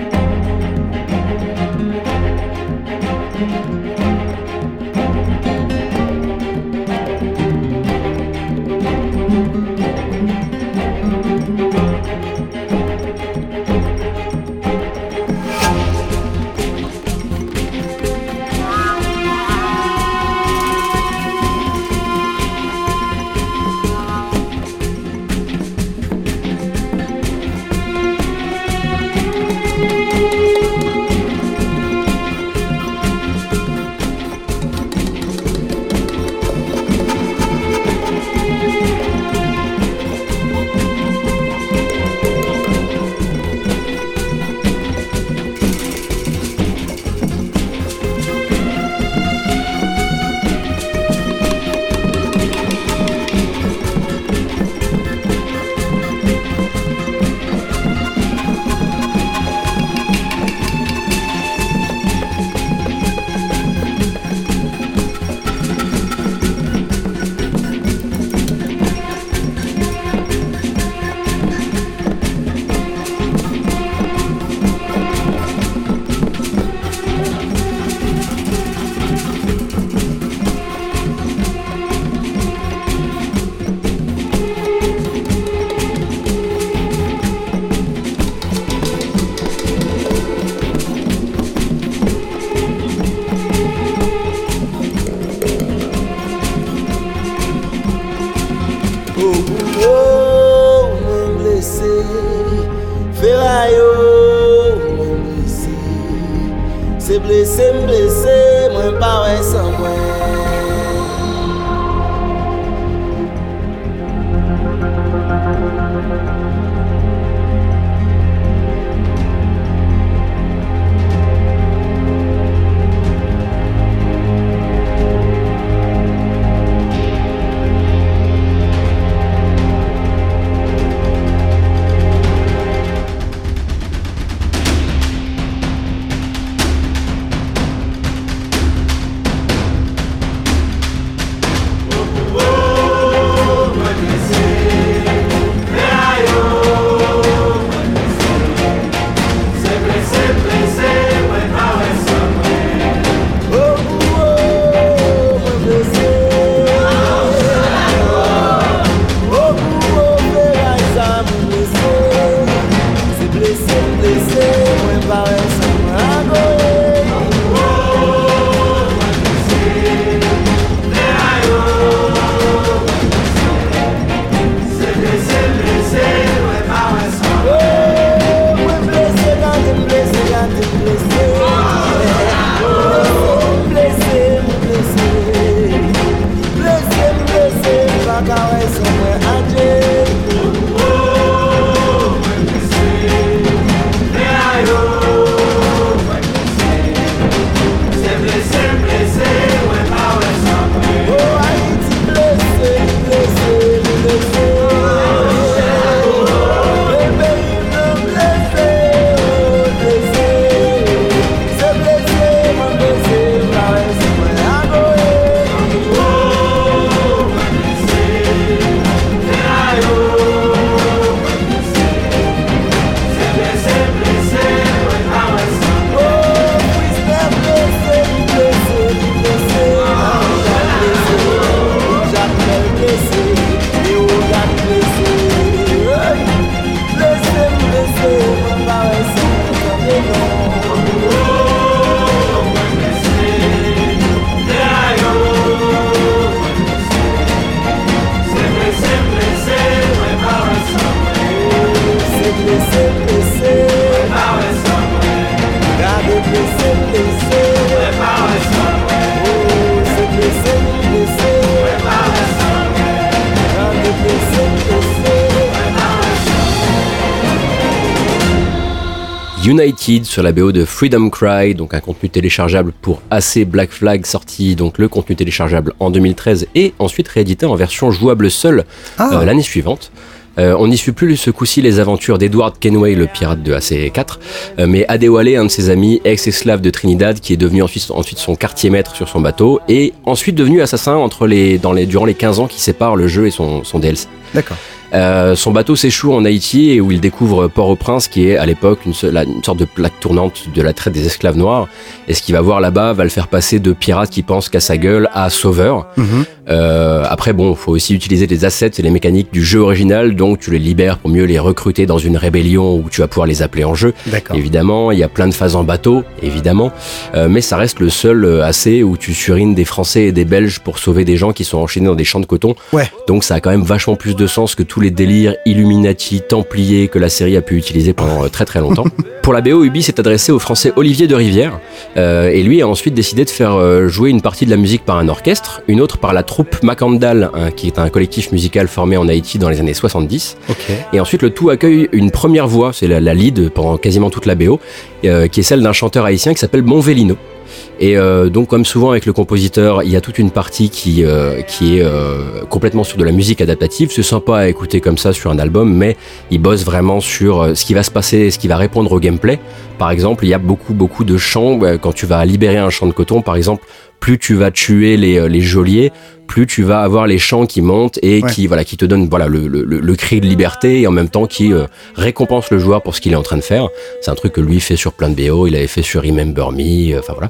blese m blese mwen pa wese Sur la BO de Freedom Cry, donc un contenu téléchargeable pour AC Black Flag sorti donc le contenu téléchargeable en 2013 et ensuite réédité en version jouable seule Ah. euh, l'année suivante. Euh, on n'y suit plus ce coup-ci les aventures d'Edward Kenway, le pirate de AC4, euh, mais Adewale, un de ses amis, ex-esclave de Trinidad, qui est devenu ensuite, ensuite son quartier maître sur son bateau, et ensuite devenu assassin entre les, dans les, durant les 15 ans qui séparent le jeu et son, son DLC. D'accord. Euh, son bateau s'échoue en Haïti et où il découvre Port-au-Prince, qui est à l'époque une, une sorte de plaque tournante de la traite des esclaves noirs. Et ce qu'il va voir là-bas va le faire passer de pirate qui pense qu'à sa gueule à sauveur. Mhm. Euh, après, bon, faut aussi utiliser les assets et les mécaniques du jeu original, donc tu les libères pour mieux les recruter dans une rébellion où tu vas pouvoir les appeler en jeu. Évidemment, il y a plein de phases en bateau, évidemment, Euh, mais ça reste le seul euh, assez où tu surines des Français et des Belges pour sauver des gens qui sont enchaînés dans des champs de coton. Ouais. Donc ça a quand même vachement plus de sens que tous les délires Illuminati, Templiers que la série a pu utiliser pendant euh, très très longtemps. Pour la BO, Ubi s'est adressé au Français Olivier de Rivière, euh, et lui a ensuite décidé de faire euh, jouer une partie de la musique par un orchestre, une autre par la troupe Macandal, hein, qui est un collectif musical formé en Haïti dans les années 70. Ok. Et ensuite, le tout accueille une première voix, c'est la, la lead pendant quasiment toute la BO, euh, qui est celle d'un chanteur haïtien qui s'appelle Bonvelino. Et euh, donc, comme souvent avec le compositeur, il y a toute une partie qui, euh, qui est euh, complètement sur de la musique adaptative. C'est sympa à écouter comme ça sur un album, mais il bosse vraiment sur ce qui va se passer, ce qui va répondre au gameplay. Par exemple, il y a beaucoup, beaucoup de chants. Quand tu vas libérer un champ de coton, par exemple, plus tu vas tuer les, euh, les geôliers, plus tu vas avoir les chants qui montent et Ouais. qui voilà qui te donnent voilà le, le, le- cri de liberté et en même temps qui euh, récompense le joueur pour ce qu'il est en train de faire. C'est un truc que lui fait sur plein de BO, il avait fait sur Remember Me, euh, enfin voilà.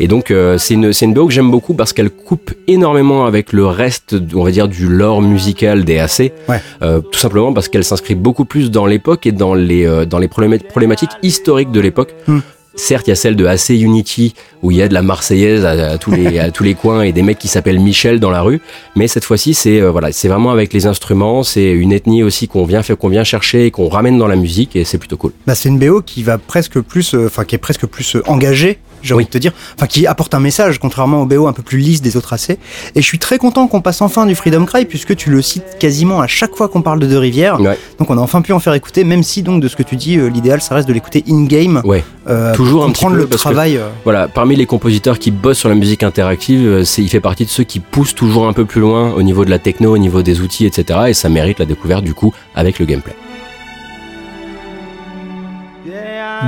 Et donc euh, c'est une c'est une BO que j'aime beaucoup parce qu'elle coupe énormément avec le reste, on va dire du lore musical des AC. Ouais. Euh, tout simplement parce qu'elle s'inscrit beaucoup plus dans l'époque et dans les euh, dans les probléma- problématiques historiques de l'époque. Hmm. Certes, il y a celle de AC Unity où il y a de la Marseillaise à, tous les tous les coins et des mecs qui s'appellent Michel dans la rue. Mais cette fois-ci, c'est euh, voilà, c'est vraiment avec les instruments. C'est une ethnie aussi qu'on vient qu'on vient chercher et qu'on ramène dans la musique et c'est plutôt cool. Bah, c'est une BO qui va presque plus, euh, enfin qui est presque plus euh, engagée, j'ai Oui. envie de te dire, enfin qui apporte un message contrairement aux BO un peu plus lisses des autres AC. Et je suis très content qu'on passe enfin du Freedom Cry puisque tu le cites quasiment à chaque fois qu'on parle de Deux Rivières. Ouais. Donc on a enfin pu en faire écouter, même si donc de ce que tu dis, euh, l'idéal ça reste de l'écouter in game, Ouais. euh, Toujours pour un petit peu, le parce que- travail. euh, Voilà, parmi les compositeurs qui bossent sur la musique interactive, c'est, il fait partie de ceux qui poussent toujours un peu plus loin au niveau de la techno, au niveau des outils, etc. Et ça mérite la découverte du coup avec le gameplay.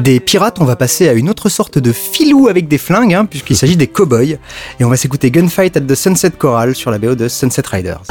Des pirates, on va passer à une autre sorte de filou avec des flingues, hein, puisqu'il s'agit des cowboys. Et on va s'écouter Gunfight at the Sunset Choral sur la BO de Sunset Riders.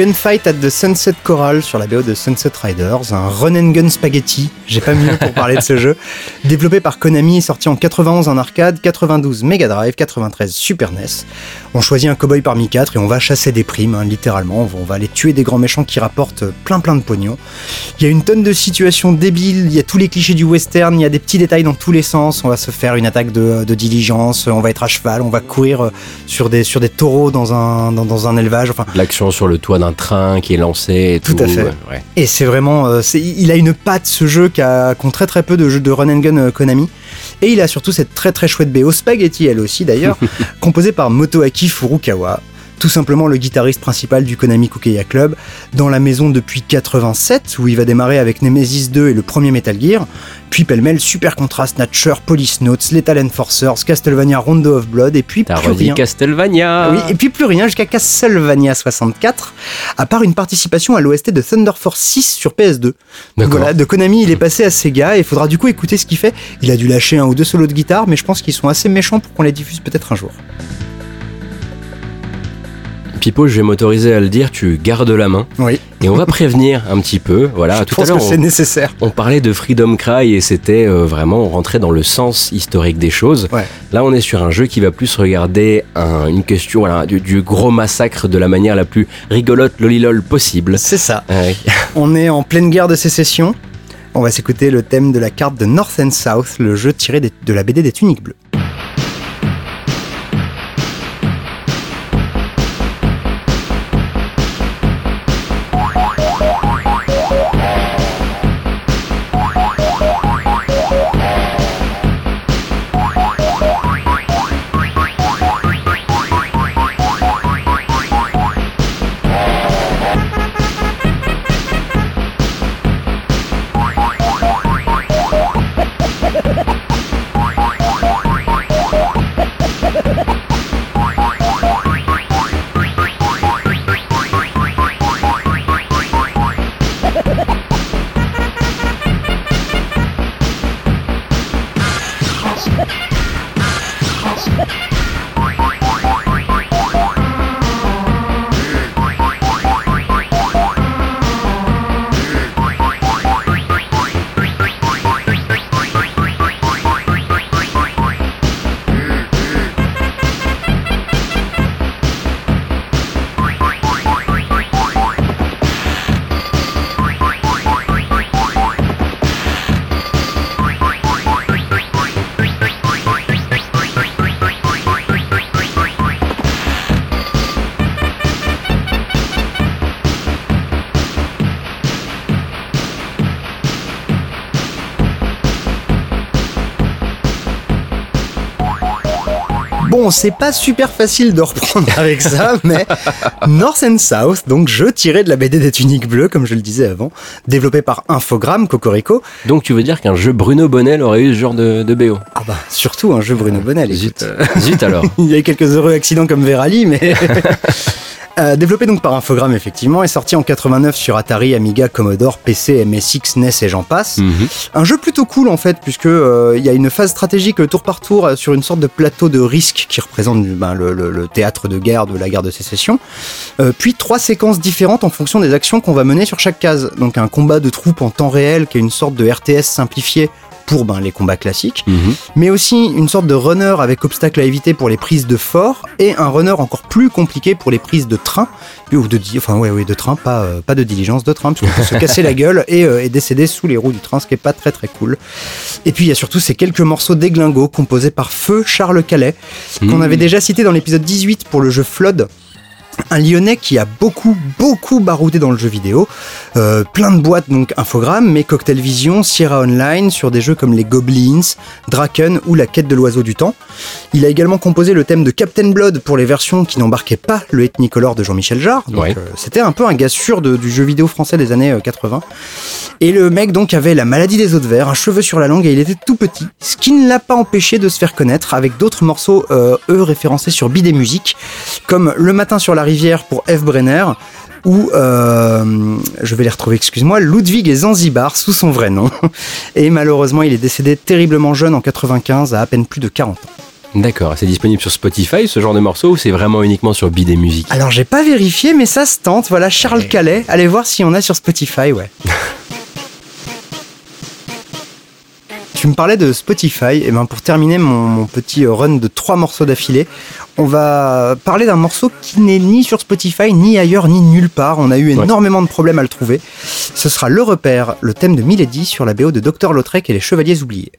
Gunfight at the Sunset Choral sur la BO de Sunset Riders, un run and gun spaghetti, j'ai pas mieux pour parler de ce jeu, développé par Konami et sorti en 91 en arcade, 92 Mega Drive, 93 Super NES. On choisit un cowboy parmi quatre et on va chasser des primes, hein, littéralement, on va, aller tuer des grands méchants qui rapportent plein plein de pognon. Il y a une tonne de situations débiles, il y a tous les clichés du western, il y a des petits détails dans tous les sens, on va se faire une attaque de, diligence, on va être à cheval, on va courir sur des, sur des taureaux dans un, dans un élevage, enfin L'action sur le toit d'un train qui est lancé et Tout tout. à fait. ouais. Et c'est vraiment, euh, il a une patte ce jeu qu'ont très très peu de jeux de run and gun euh, Konami. Et il a surtout cette très très chouette BO Spaghetti elle aussi d'ailleurs, composée par Motoaki Furukawa. Tout simplement le guitariste principal du Konami Kukeya Club, dans la maison depuis 87, où il va démarrer avec Nemesis 2 et le premier Metal Gear, puis pêle-mêle Super Contra Snatcher, Police Notes, Lethal Enforcers, Castlevania Rondo of Blood, et puis plus rien. Castlevania. Oui, et puis plus rien jusqu'à Castlevania 64, à part une participation à l'OST de Thunder Force 6 sur PS2. D'accord. Voilà, de Konami, il est passé à Sega et il faudra du coup écouter ce qu'il fait. Il a dû lâcher un ou deux solos de guitare, mais je pense qu'ils sont assez méchants pour qu'on les diffuse peut-être un jour. Pipo, je vais m'autoriser à le dire, tu gardes la main. Oui, Et on va prévenir un petit peu. Voilà, je tout à pense l'heure, c'est on, nécessaire. on parlait de Freedom Cry et c'était euh, vraiment, on rentrait dans le sens historique des choses. Ouais. Là, on est sur un jeu qui va plus regarder un- une question, voilà, du, du gros massacre de la manière la plus rigolote, lolilol possible. C'est ça. Ouais. On est en pleine guerre de sécession. On va s'écouter le thème de la carte de North and South, le jeu tiré des- de la BD des Tuniques Bleues. Bon, c'est pas super facile de reprendre avec ça, mais North and South, donc jeu tiré de la BD des Tuniques Bleues, comme je le disais avant, développé par Infogrames, Cocorico. Donc tu veux dire qu'un jeu Bruno Bonnel aurait eu ce genre de, de BO Ah bah, surtout un jeu Bruno Bonnel. Zut, écoute. zut alors. Il y a eu quelques heureux accidents comme Verali, mais. Euh, développé donc par Infogrames effectivement, est sorti en 89 sur Atari, Amiga, Commodore, PC, MSX, NES et j'en passe. Mhm. Un jeu plutôt cool en fait, puisque euh, il y a une phase stratégique tour par tour euh, sur une sorte de plateau de risque qui représente ben, le, le- le théâtre de guerre de la guerre de sécession. Euh, puis trois séquences différentes en fonction des actions qu'on va mener sur chaque case. Donc un combat de troupes en temps réel qui est une sorte de RTS simplifié pour ben, les combats classiques Mhm. mais aussi une sorte de runner avec obstacles à éviter pour les prises de fort et un runner encore plus compliqué pour les prises de train ou de enfin ouais, ouais de train pas euh, pas de diligence de train parce qu'on peut se casser la gueule et, euh, et décéder sous les roues du train ce qui est pas très très cool et puis il y a surtout ces quelques morceaux d'églingos composés par Feu Charles Calais qu'on Mhm. avait déjà cité dans l'épisode 18 pour le jeu Flood un lyonnais qui a beaucoup beaucoup baroudé dans le jeu vidéo. Euh, plein de boîtes donc Infogrames mais Cocktail Vision Sierra Online sur des jeux comme les Goblins Draken ou la quête de l'oiseau du temps. Il a également composé le thème de Captain Blood pour les versions qui n'embarquaient pas le Ethnicolor de Jean-Michel Jarre. Donc Ouais. euh, c'était un peu un gars sûr de- du jeu vidéo français des années euh, 80 et le mec donc avait la maladie des os de verre, un cheveu sur la langue et il était tout petit, ce qui ne l'a pas empêché de se faire connaître avec d'autres morceaux, euh, eux référencés sur Bidet Musique, comme Le matin sur la rivière pour F. Brenner, ou, euh, je vais les retrouver, excuse-moi, Ludwig et Zanzibar sous son vrai nom. Et malheureusement, il est décédé terriblement jeune en 95, à à peine plus de 40 ans. D'accord. C'est disponible sur Spotify, ce genre de morceau, ou c'est vraiment uniquement sur Bidet Music Alors j'ai pas vérifié, mais ça se tente. Voilà, Charles Calais. Allez voir si on a sur Spotify, ouais. Tu me parlais de Spotify, et ben pour terminer mon, mon petit run de trois morceaux d'affilée, on va parler d'un morceau qui n'est ni sur Spotify, ni ailleurs, ni nulle part. On a eu Ouais. énormément de problèmes à le trouver. Ce sera Le Repère, le thème de Milady sur la BO de Dr Lautrec et les Chevaliers Oubliés.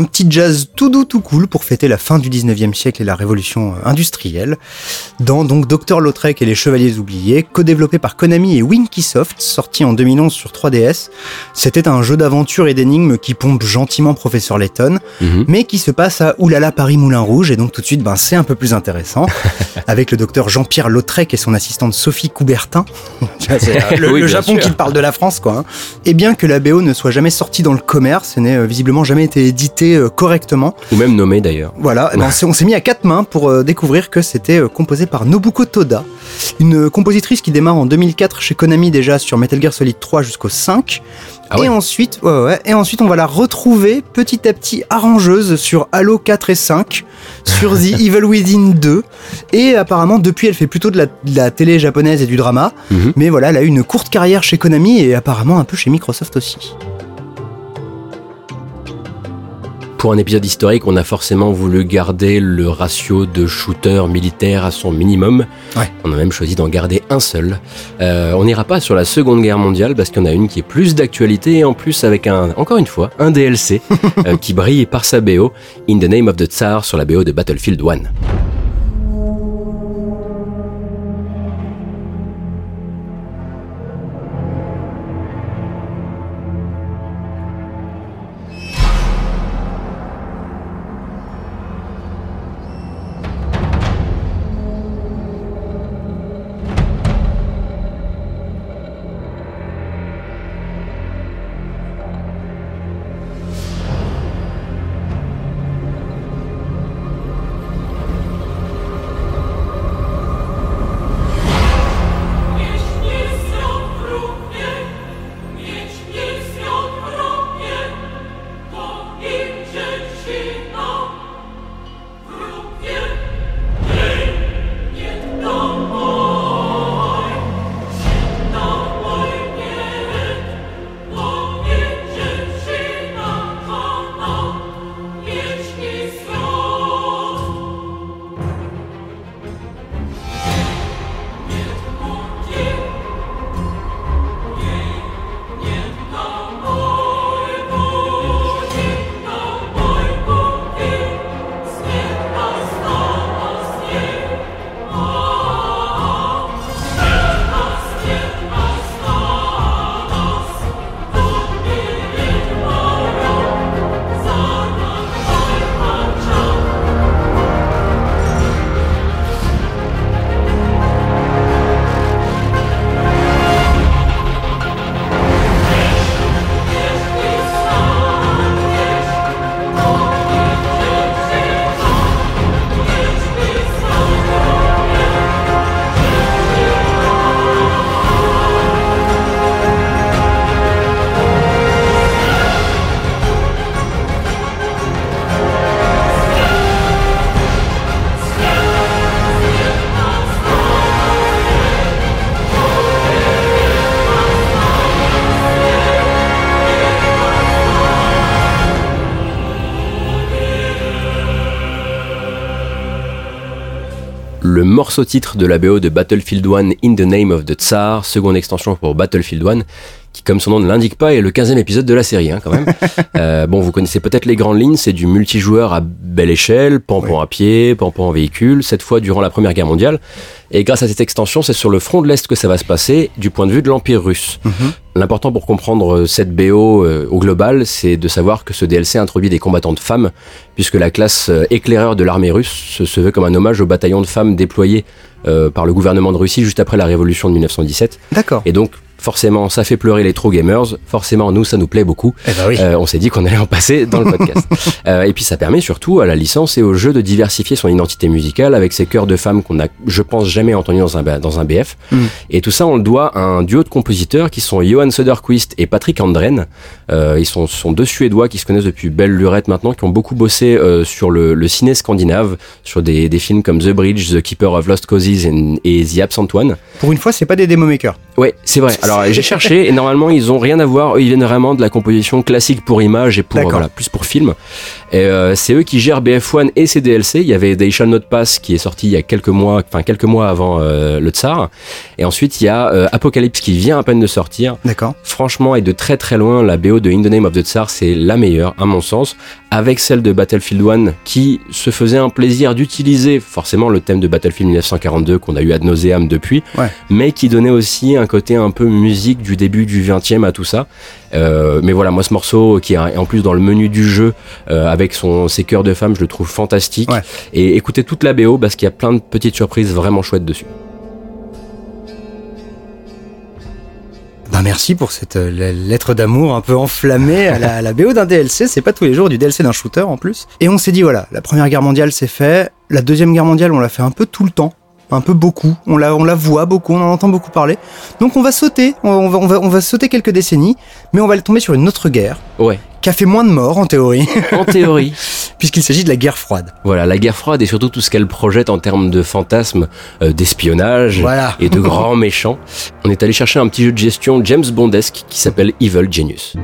Un petit jazz tout doux, tout cool pour fêter la fin du 19e siècle et la révolution euh, industrielle. Dans donc Dr Lautrec et les Chevaliers oubliés, co-développé par Konami et Winkysoft, sorti en 2011 sur 3DS. C'était un jeu d'aventure et d'énigmes qui pompe gentiment Professeur Layton, Mhm. mais qui se passe à Oulala Paris Moulin Rouge, et donc tout de suite, ben, c'est un peu plus intéressant, avec le docteur Jean-Pierre Lautrec et son assistante Sophie Coubertin. Euh, le, Oui, le bien Japon sûr. qui parle de la France, quoi. hein. Et bien que la BO ne soit jamais sortie dans le commerce, et n'ait euh, visiblement jamais été éditée euh, correctement, Ou même nommé d'ailleurs. voilà, ben, on s'est mis à quatre mains pour euh, découvrir que c'était euh, composé par Nobuko Toda, une compositrice qui démarre en 2004 chez Konami déjà sur Metal Gear Solid 3 jusqu'au 5. Ah ouais. Et ensuite, ouais, ouais, et ensuite on va la retrouver petit à petit arrangeuse sur Halo 4 et 5, sur The Evil Within 2, et apparemment depuis elle fait plutôt de la, de la télé japonaise et du drama, Mhm. mais voilà, elle a eu une courte carrière chez Konami et apparemment un peu chez Microsoft aussi. Pour un épisode historique, on a forcément voulu garder le ratio de shooter militaire à son minimum. Ouais. On a même choisi d'en garder un seul. Euh, on n'ira pas sur la Seconde Guerre mondiale parce qu'il y en a une qui est plus d'actualité et en plus avec un, encore une fois, un DLC euh, qui brille par sa BO, In the Name of the Tsar sur la BO de Battlefield 1. Morceau titre de la BO de Battlefield 1 In the Name of the Tsar, seconde extension pour Battlefield 1, qui comme son nom ne l'indique pas est le 15e épisode de la série hein, quand même. Euh, bon, vous connaissez peut-être les grandes lignes, c'est du multijoueur à belle échelle, pampon à pied, pampon en véhicule, cette fois durant la Première Guerre mondiale. Et grâce à cette extension, c'est sur le front de l'Est que ça va se passer, du point de vue de l'Empire russe. L'important pour comprendre cette BO euh, au global, c'est de savoir que ce DLC introduit des combattantes femmes, puisque la classe euh, éclaireur de l'armée russe se, se veut comme un hommage au bataillon de femmes déployé euh, par le gouvernement de Russie juste après la révolution de 1917. D'accord. Et donc, forcément, ça fait pleurer les true gamers. Forcément, nous, ça nous plaît beaucoup. Eh ben oui. Euh, on s'est dit qu'on allait en passer dans le podcast. Euh, et puis, ça permet surtout à la licence et au jeu de diversifier son identité musicale avec ces chœurs de femmes qu'on a, je pense, jamais entendu dans un, dans un BF. Mm. Et tout ça, on le doit à un duo de compositeurs qui sont Johan Söderqvist et Patrick Andren. Euh, ils sont, sont deux Suédois qui se connaissent depuis belle lurette maintenant, qui ont beaucoup bossé sur le, le ciné scandinave, sur des, des films comme The Bridge, The Keeper of Lost Causes et, et The Absent One. Pour une fois, c'est pas des démo makers. Ouais, c'est vrai. Alors j'ai cherché et normalement ils ont rien à voir. Eux, ils viennent vraiment de la composition classique pour image et pour voilà plus pour film. Et euh, c'est eux qui gèrent BF1 et ses DLC. Il y avait They Shall Not Pass qui est sorti il y a quelques mois, enfin quelques mois avant euh, le Tsar. Et ensuite il y a euh, Apocalypse qui vient à peine de sortir. D'accord. Franchement et de très très loin, la BO de In the Name of the Tsar c'est la meilleure à mon sens, avec celle de Battlefield 1 qui se faisait un plaisir d'utiliser forcément le thème de Battlefield 1942 qu'on a eu ad nauseam depuis Ouais. mais qui donnait aussi un côté un peu musique du début du 20e à tout ça. Euh, mais voilà, moi ce morceau qui est en plus dans le menu du jeu euh, avec son, ses chœurs de femmes, je le trouve fantastique. Ouais. Et écoutez toute la BO parce qu'il y a plein de petites surprises vraiment chouettes dessus. Ben merci pour cette euh, lettre d'amour un peu enflammée à la, à la BO d'un DLC. C'est pas tous les jours du DLC d'un shooter en plus. Et on s'est dit voilà, la première guerre mondiale c'est fait. La deuxième guerre mondiale on l'a fait un peu tout le temps. Un peu beaucoup, on la, on la voit beaucoup, on en entend beaucoup parler. Donc on va sauter, on, va, on, va, on va sauter quelques décennies, mais on va tomber sur une autre guerre Ouais, qui a fait moins de morts en théorie, en théorie. puisqu'il s'agit de la guerre froide. Voilà, la guerre froide et surtout tout ce qu'elle projette en termes de fantasmes, euh, d'espionnage Voilà. et de grands méchants. On est allé chercher un petit jeu de gestion James Bondesque qui s'appelle Evil Genius.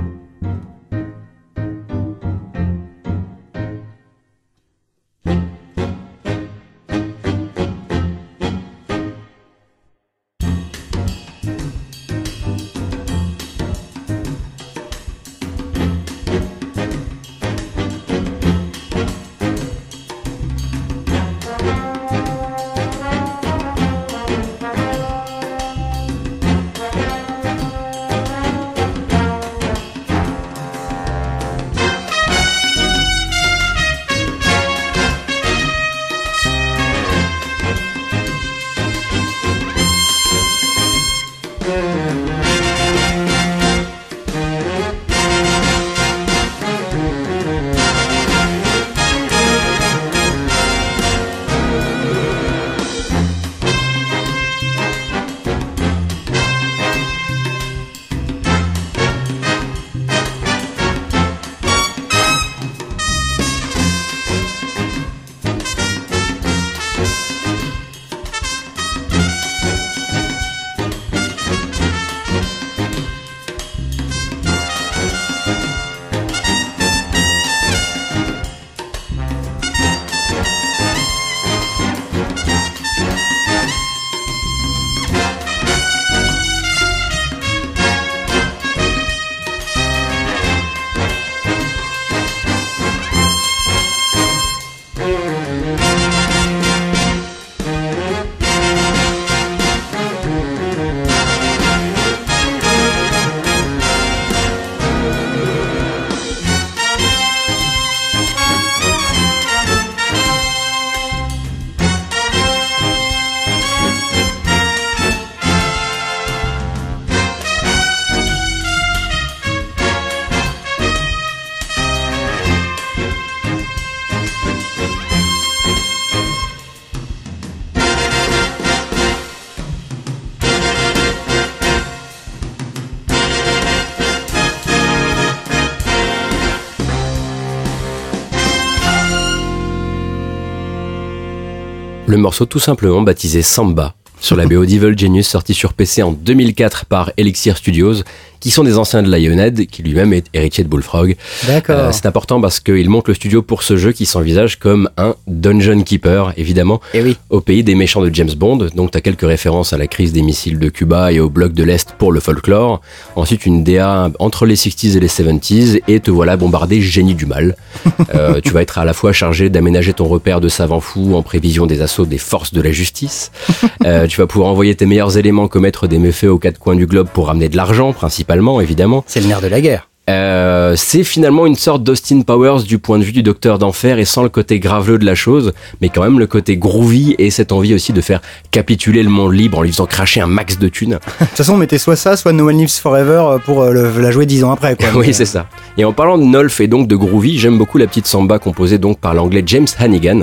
Le morceau tout simplement baptisé Samba sur la BO d'Evil Genius sorti sur PC en 2004 par Elixir Studios qui sont des anciens de Lionhead qui lui-même est héritier de Bullfrog. D'accord. Euh, c'est important parce qu'il monte le studio pour ce jeu qui s'envisage comme un dungeon keeper évidemment Et oui. au pays des méchants de James Bond. Donc tu as quelques références à la crise des missiles de Cuba et au bloc de l'Est pour le folklore. Ensuite une DA entre les 60s et les 70s et te voilà bombardé génie du mal. Euh, tu vas être à la fois chargé d'aménager ton repère de savants fous en prévision des assauts des forces de la justice. Euh, tu vas pouvoir envoyer tes meilleurs éléments commettre des méfaits aux quatre coins du globe pour ramener de l'argent principalement évidemment. C'est le nerf de la guerre. Euh, c'est finalement une sorte d'Austin Powers du point de vue du Docteur d'Enfer et sans le côté graveleux de la chose, mais quand même le côté groovy et cette envie aussi de faire capituler le monde libre en lui faisant cracher un max de thunes. De toute façon, on mettait soit ça, soit No One Lives Forever euh, pour euh, le- la jouer dix ans après. Quoi. oui, c'est ça. Et en parlant de Nolf et donc de groovy, j'aime beaucoup la petite samba composée donc par l'anglais James Hannigan,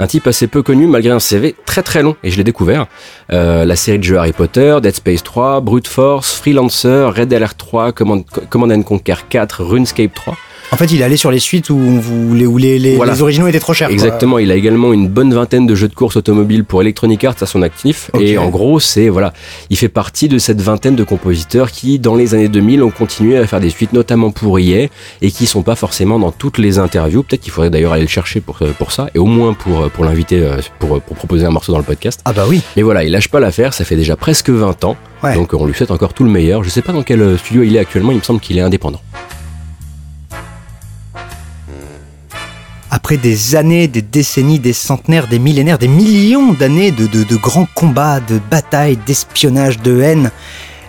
un type assez peu connu malgré un CV très très long et je l'ai découvert. Euh, la série de jeux Harry Potter, Dead Space 3, Brute Force, Freelancer, Red Alert 3, Command, Command and Conquer 4, RuneScape 3. En fait, il est allé sur les suites où, où les, où les, les- Voilà. les originaux étaient trop chers. quoi. Exactement, il a également une bonne vingtaine de jeux de course automobiles pour Electronic Arts à son actif. Et en gros, c'est voilà, il fait partie de cette vingtaine de compositeurs qui, dans les années 2000, ont continué à faire des suites, notamment pour EA, et qui sont pas forcément dans toutes les interviews. Peut-être qu'il faudrait d'ailleurs aller le chercher pour, euh, pour ça, et au moins pour, pour l'inviter, euh, pour, pour proposer un morceau dans le podcast. Ah bah oui. Mais voilà, il lâche pas l'affaire, ça fait déjà presque 20 ans. Ouais. Donc on lui souhaite encore tout le meilleur. Je sais pas dans quel euh, studio il est actuellement, il me semble qu'il est indépendant. Après des années, des décennies, des centenaires, des millénaires, des millions d'années de, de, de grands combats, de batailles, d'espionnage, de haine,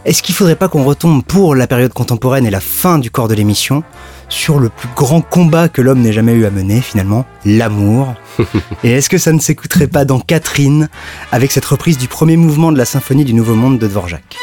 est-ce qu'il faudrait pas qu'on retombe pour la période contemporaine et la fin du corps de l'émission sur le plus grand combat que l'homme n'ait jamais eu à mener finalement, l'amour Et est-ce que ça ne s'écouterait pas dans Catherine avec cette reprise du premier mouvement de la symphonie du Nouveau Monde de Dvorak?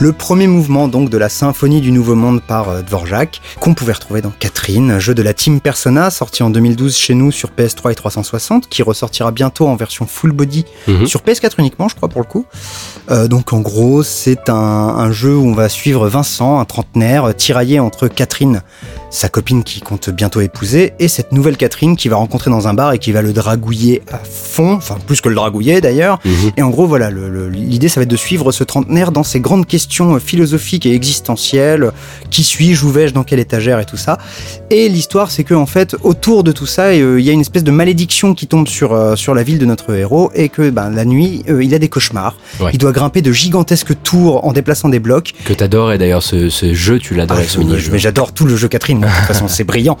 Le premier mouvement donc de la symphonie du Nouveau Monde par euh, Dvorak, qu'on pouvait retrouver dans Catherine, jeu de la Team Persona, sorti en 2012 chez nous sur PS3 et 360, qui ressortira bientôt en version full body Mhm. sur PS4 uniquement, je crois pour le coup. Euh, donc en gros, c'est un, un jeu où on va suivre Vincent, un trentenaire, euh, tiraillé entre Catherine, sa copine qui compte bientôt épouser, et cette nouvelle Catherine qui va rencontrer dans un bar et qui va le dragouiller à fond, enfin plus que le dragouiller d'ailleurs. Mhm. Et en gros, voilà, l'idée, ça va être de suivre ce trentenaire dans ses grandes questions euh, philosophiques et existentielles. Qui suis-je Où vais-je Dans quelle étagère Et tout ça. Et l'histoire, c'est que en fait, autour de tout ça, euh, il y a une espèce de malédiction qui tombe sur, euh, sur la ville de notre héros et que ben, la nuit, euh, il a des cauchemars. Ouais. Il doit grimper de gigantesques tours en déplaçant des blocs. Que t'adores et d'ailleurs ce, ce jeu, tu l'adorais, Ah, ce je- mini-jeu. mais j'adore tout le jeu Catherine, de toute façon, c'est brillant.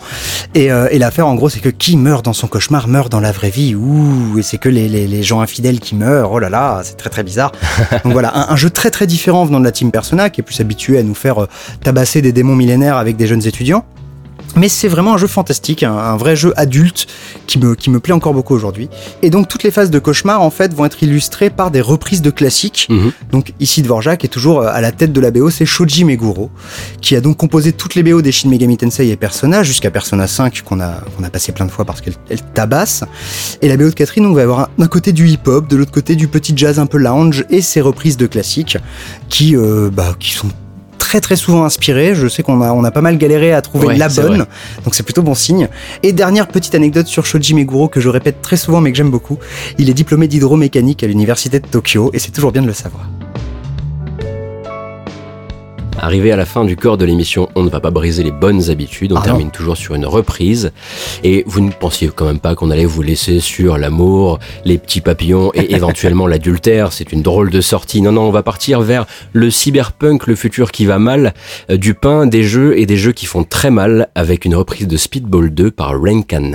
Et, euh, et l'affaire, en gros, c'est que qui meurt dans son cauchemar meurt dans la vraie vie. Ouh, et c'est que les, les, les gens infidèles qui meurent. Oh là là, c'est très très bizarre. Donc voilà, un, un jeu très très différent venant de la team Persona, qui est plus habitué à nous faire euh, tabasser des démons millénaires avec des jeunes étudiants. Mais c'est vraiment un jeu fantastique, un, un vrai jeu adulte qui me, qui me plaît encore beaucoup aujourd'hui. Et donc toutes les phases de cauchemar en fait vont être illustrées par des reprises de classiques. Mhm. Donc ici Dvorak est toujours euh, à la tête de la BO, c'est Shoji Meguro, qui a donc composé toutes les BO des Shin Megami Tensei et Persona jusqu'à Persona 5 qu'on a, qu'on a passé plein de fois parce qu'elle elle tabasse. Et la BO de Catherine, on va avoir un- d'un côté du hip-hop, de l'autre côté du petit jazz un peu lounge et ses reprises de classiques qui, euh, bah, qui sont très très souvent inspirées. Je sais qu'on a, on a pas mal galéré à trouver Ouais, la bonne, donc c'est plutôt bon signe. Et dernière petite anecdote sur Shoji Meguro que je répète très souvent mais que j'aime beaucoup. Il est diplômé d'hydromécanique à l'université de Tokyo et c'est toujours bien de le savoir. Arrivé à la fin du corps de l'émission, on ne va pas briser les bonnes habitudes, on Ah termine toujours sur une reprise. Et vous ne pensiez quand même pas qu'on allait vous laisser sur l'amour, les petits papillons et éventuellement l'adultère. C'est une drôle de sortie. Non, non, on va partir vers le cyberpunk, le futur qui va mal, euh, du pain, des jeux et des jeux qui font très mal avec une reprise de Speedball 2 par Renkan.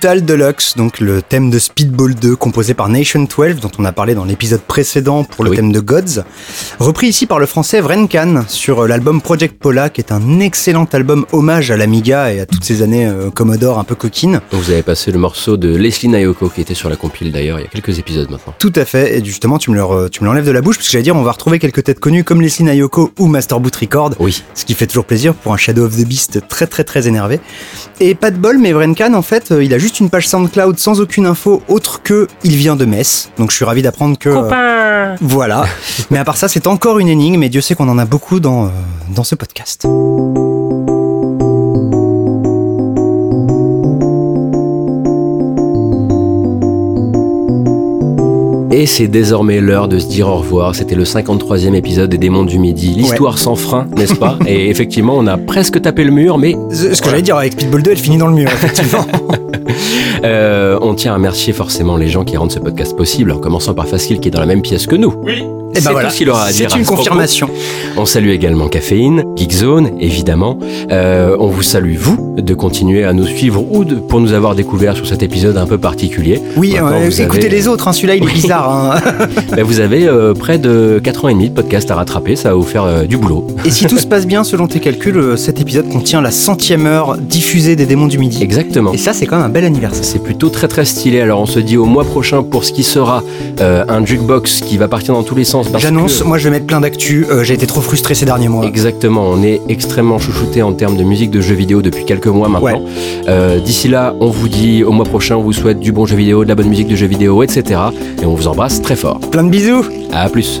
Brutal Deluxe, donc le thème de Speedball 2 composé par Nation 12 dont on a parlé dans l'épisode précédent pour le Oui. thème de Gods, repris ici par le français Vrenkan sur euh, l'album Project Pola qui est un excellent album hommage à l'Amiga et à toutes ces années euh, Commodore un peu coquines. Donc vous avez passé le morceau de Leslie Nayoko qui était sur la compile d'ailleurs il y a quelques épisodes maintenant. Tout à fait, et justement tu me le re- tu me l'enlèves de la bouche parce que j'allais dire on va retrouver quelques têtes connues comme Leslie Nayoko ou Master Boot Record. Oui. ce qui fait toujours plaisir pour un Shadow of the Beast très très très énervé. Et pas de bol, mais Vrenkan en fait, euh, il a juste une page SoundCloud sans aucune info autre que il vient de Metz. Donc je suis ravi d'apprendre que euh, voilà. mais à part ça, c'est encore une énigme et Dieu sait qu'on en a beaucoup dans euh, dans ce podcast. Et c'est désormais l'heure de se dire au revoir. C'était le 53e épisode des Démons du Midi. L'histoire sans frein, n'est-ce pas Et effectivement, on a presque tapé le mur, mais Ce ce que j'allais dire avec Speedball 2, elle finit dans le mur effectivement. euh, on tient à remercier forcément les gens qui rendent ce podcast possible, en commençant par Facile qui est dans la même pièce que nous. Oui. Et ben voilà, tout ce qu'il aura à dire. c'est une confirmation. On salue également Caféine, Geekzone, évidemment. Euh, on vous salue, vous, de continuer à nous suivre ou de, pour nous avoir découvert sur cet épisode un peu particulier. Oui, euh, vous écoutez avez- les autres, hein, celui-là il est Oui. bizarre. hein. Ben, vous avez euh, près de 4 ans et demi de podcast à rattraper, ça va vous faire euh, du boulot. Et si tout se passe bien selon tes calculs, cet épisode contient la centième heure diffusée des démons du midi. Exactement. Et ça, c'est quand même un bel anniversaire. C'est plutôt très très stylé. Alors on se dit au mois prochain pour ce qui sera un jukebox qui va partir dans tous les sens. J'annonce, que- moi je vais mettre plein d'actu. euh, J'ai été trop frustré ces derniers mois. Exactement, on est extrêmement chouchouté en termes de musique de jeux vidéo depuis quelques mois maintenant. Euh, D'ici là, on vous dit au mois prochain, on vous souhaite du bon jeu vidéo, de la bonne musique de jeux vidéo, etc. Et on vous embrasse très fort. Plein de bisous. À plus.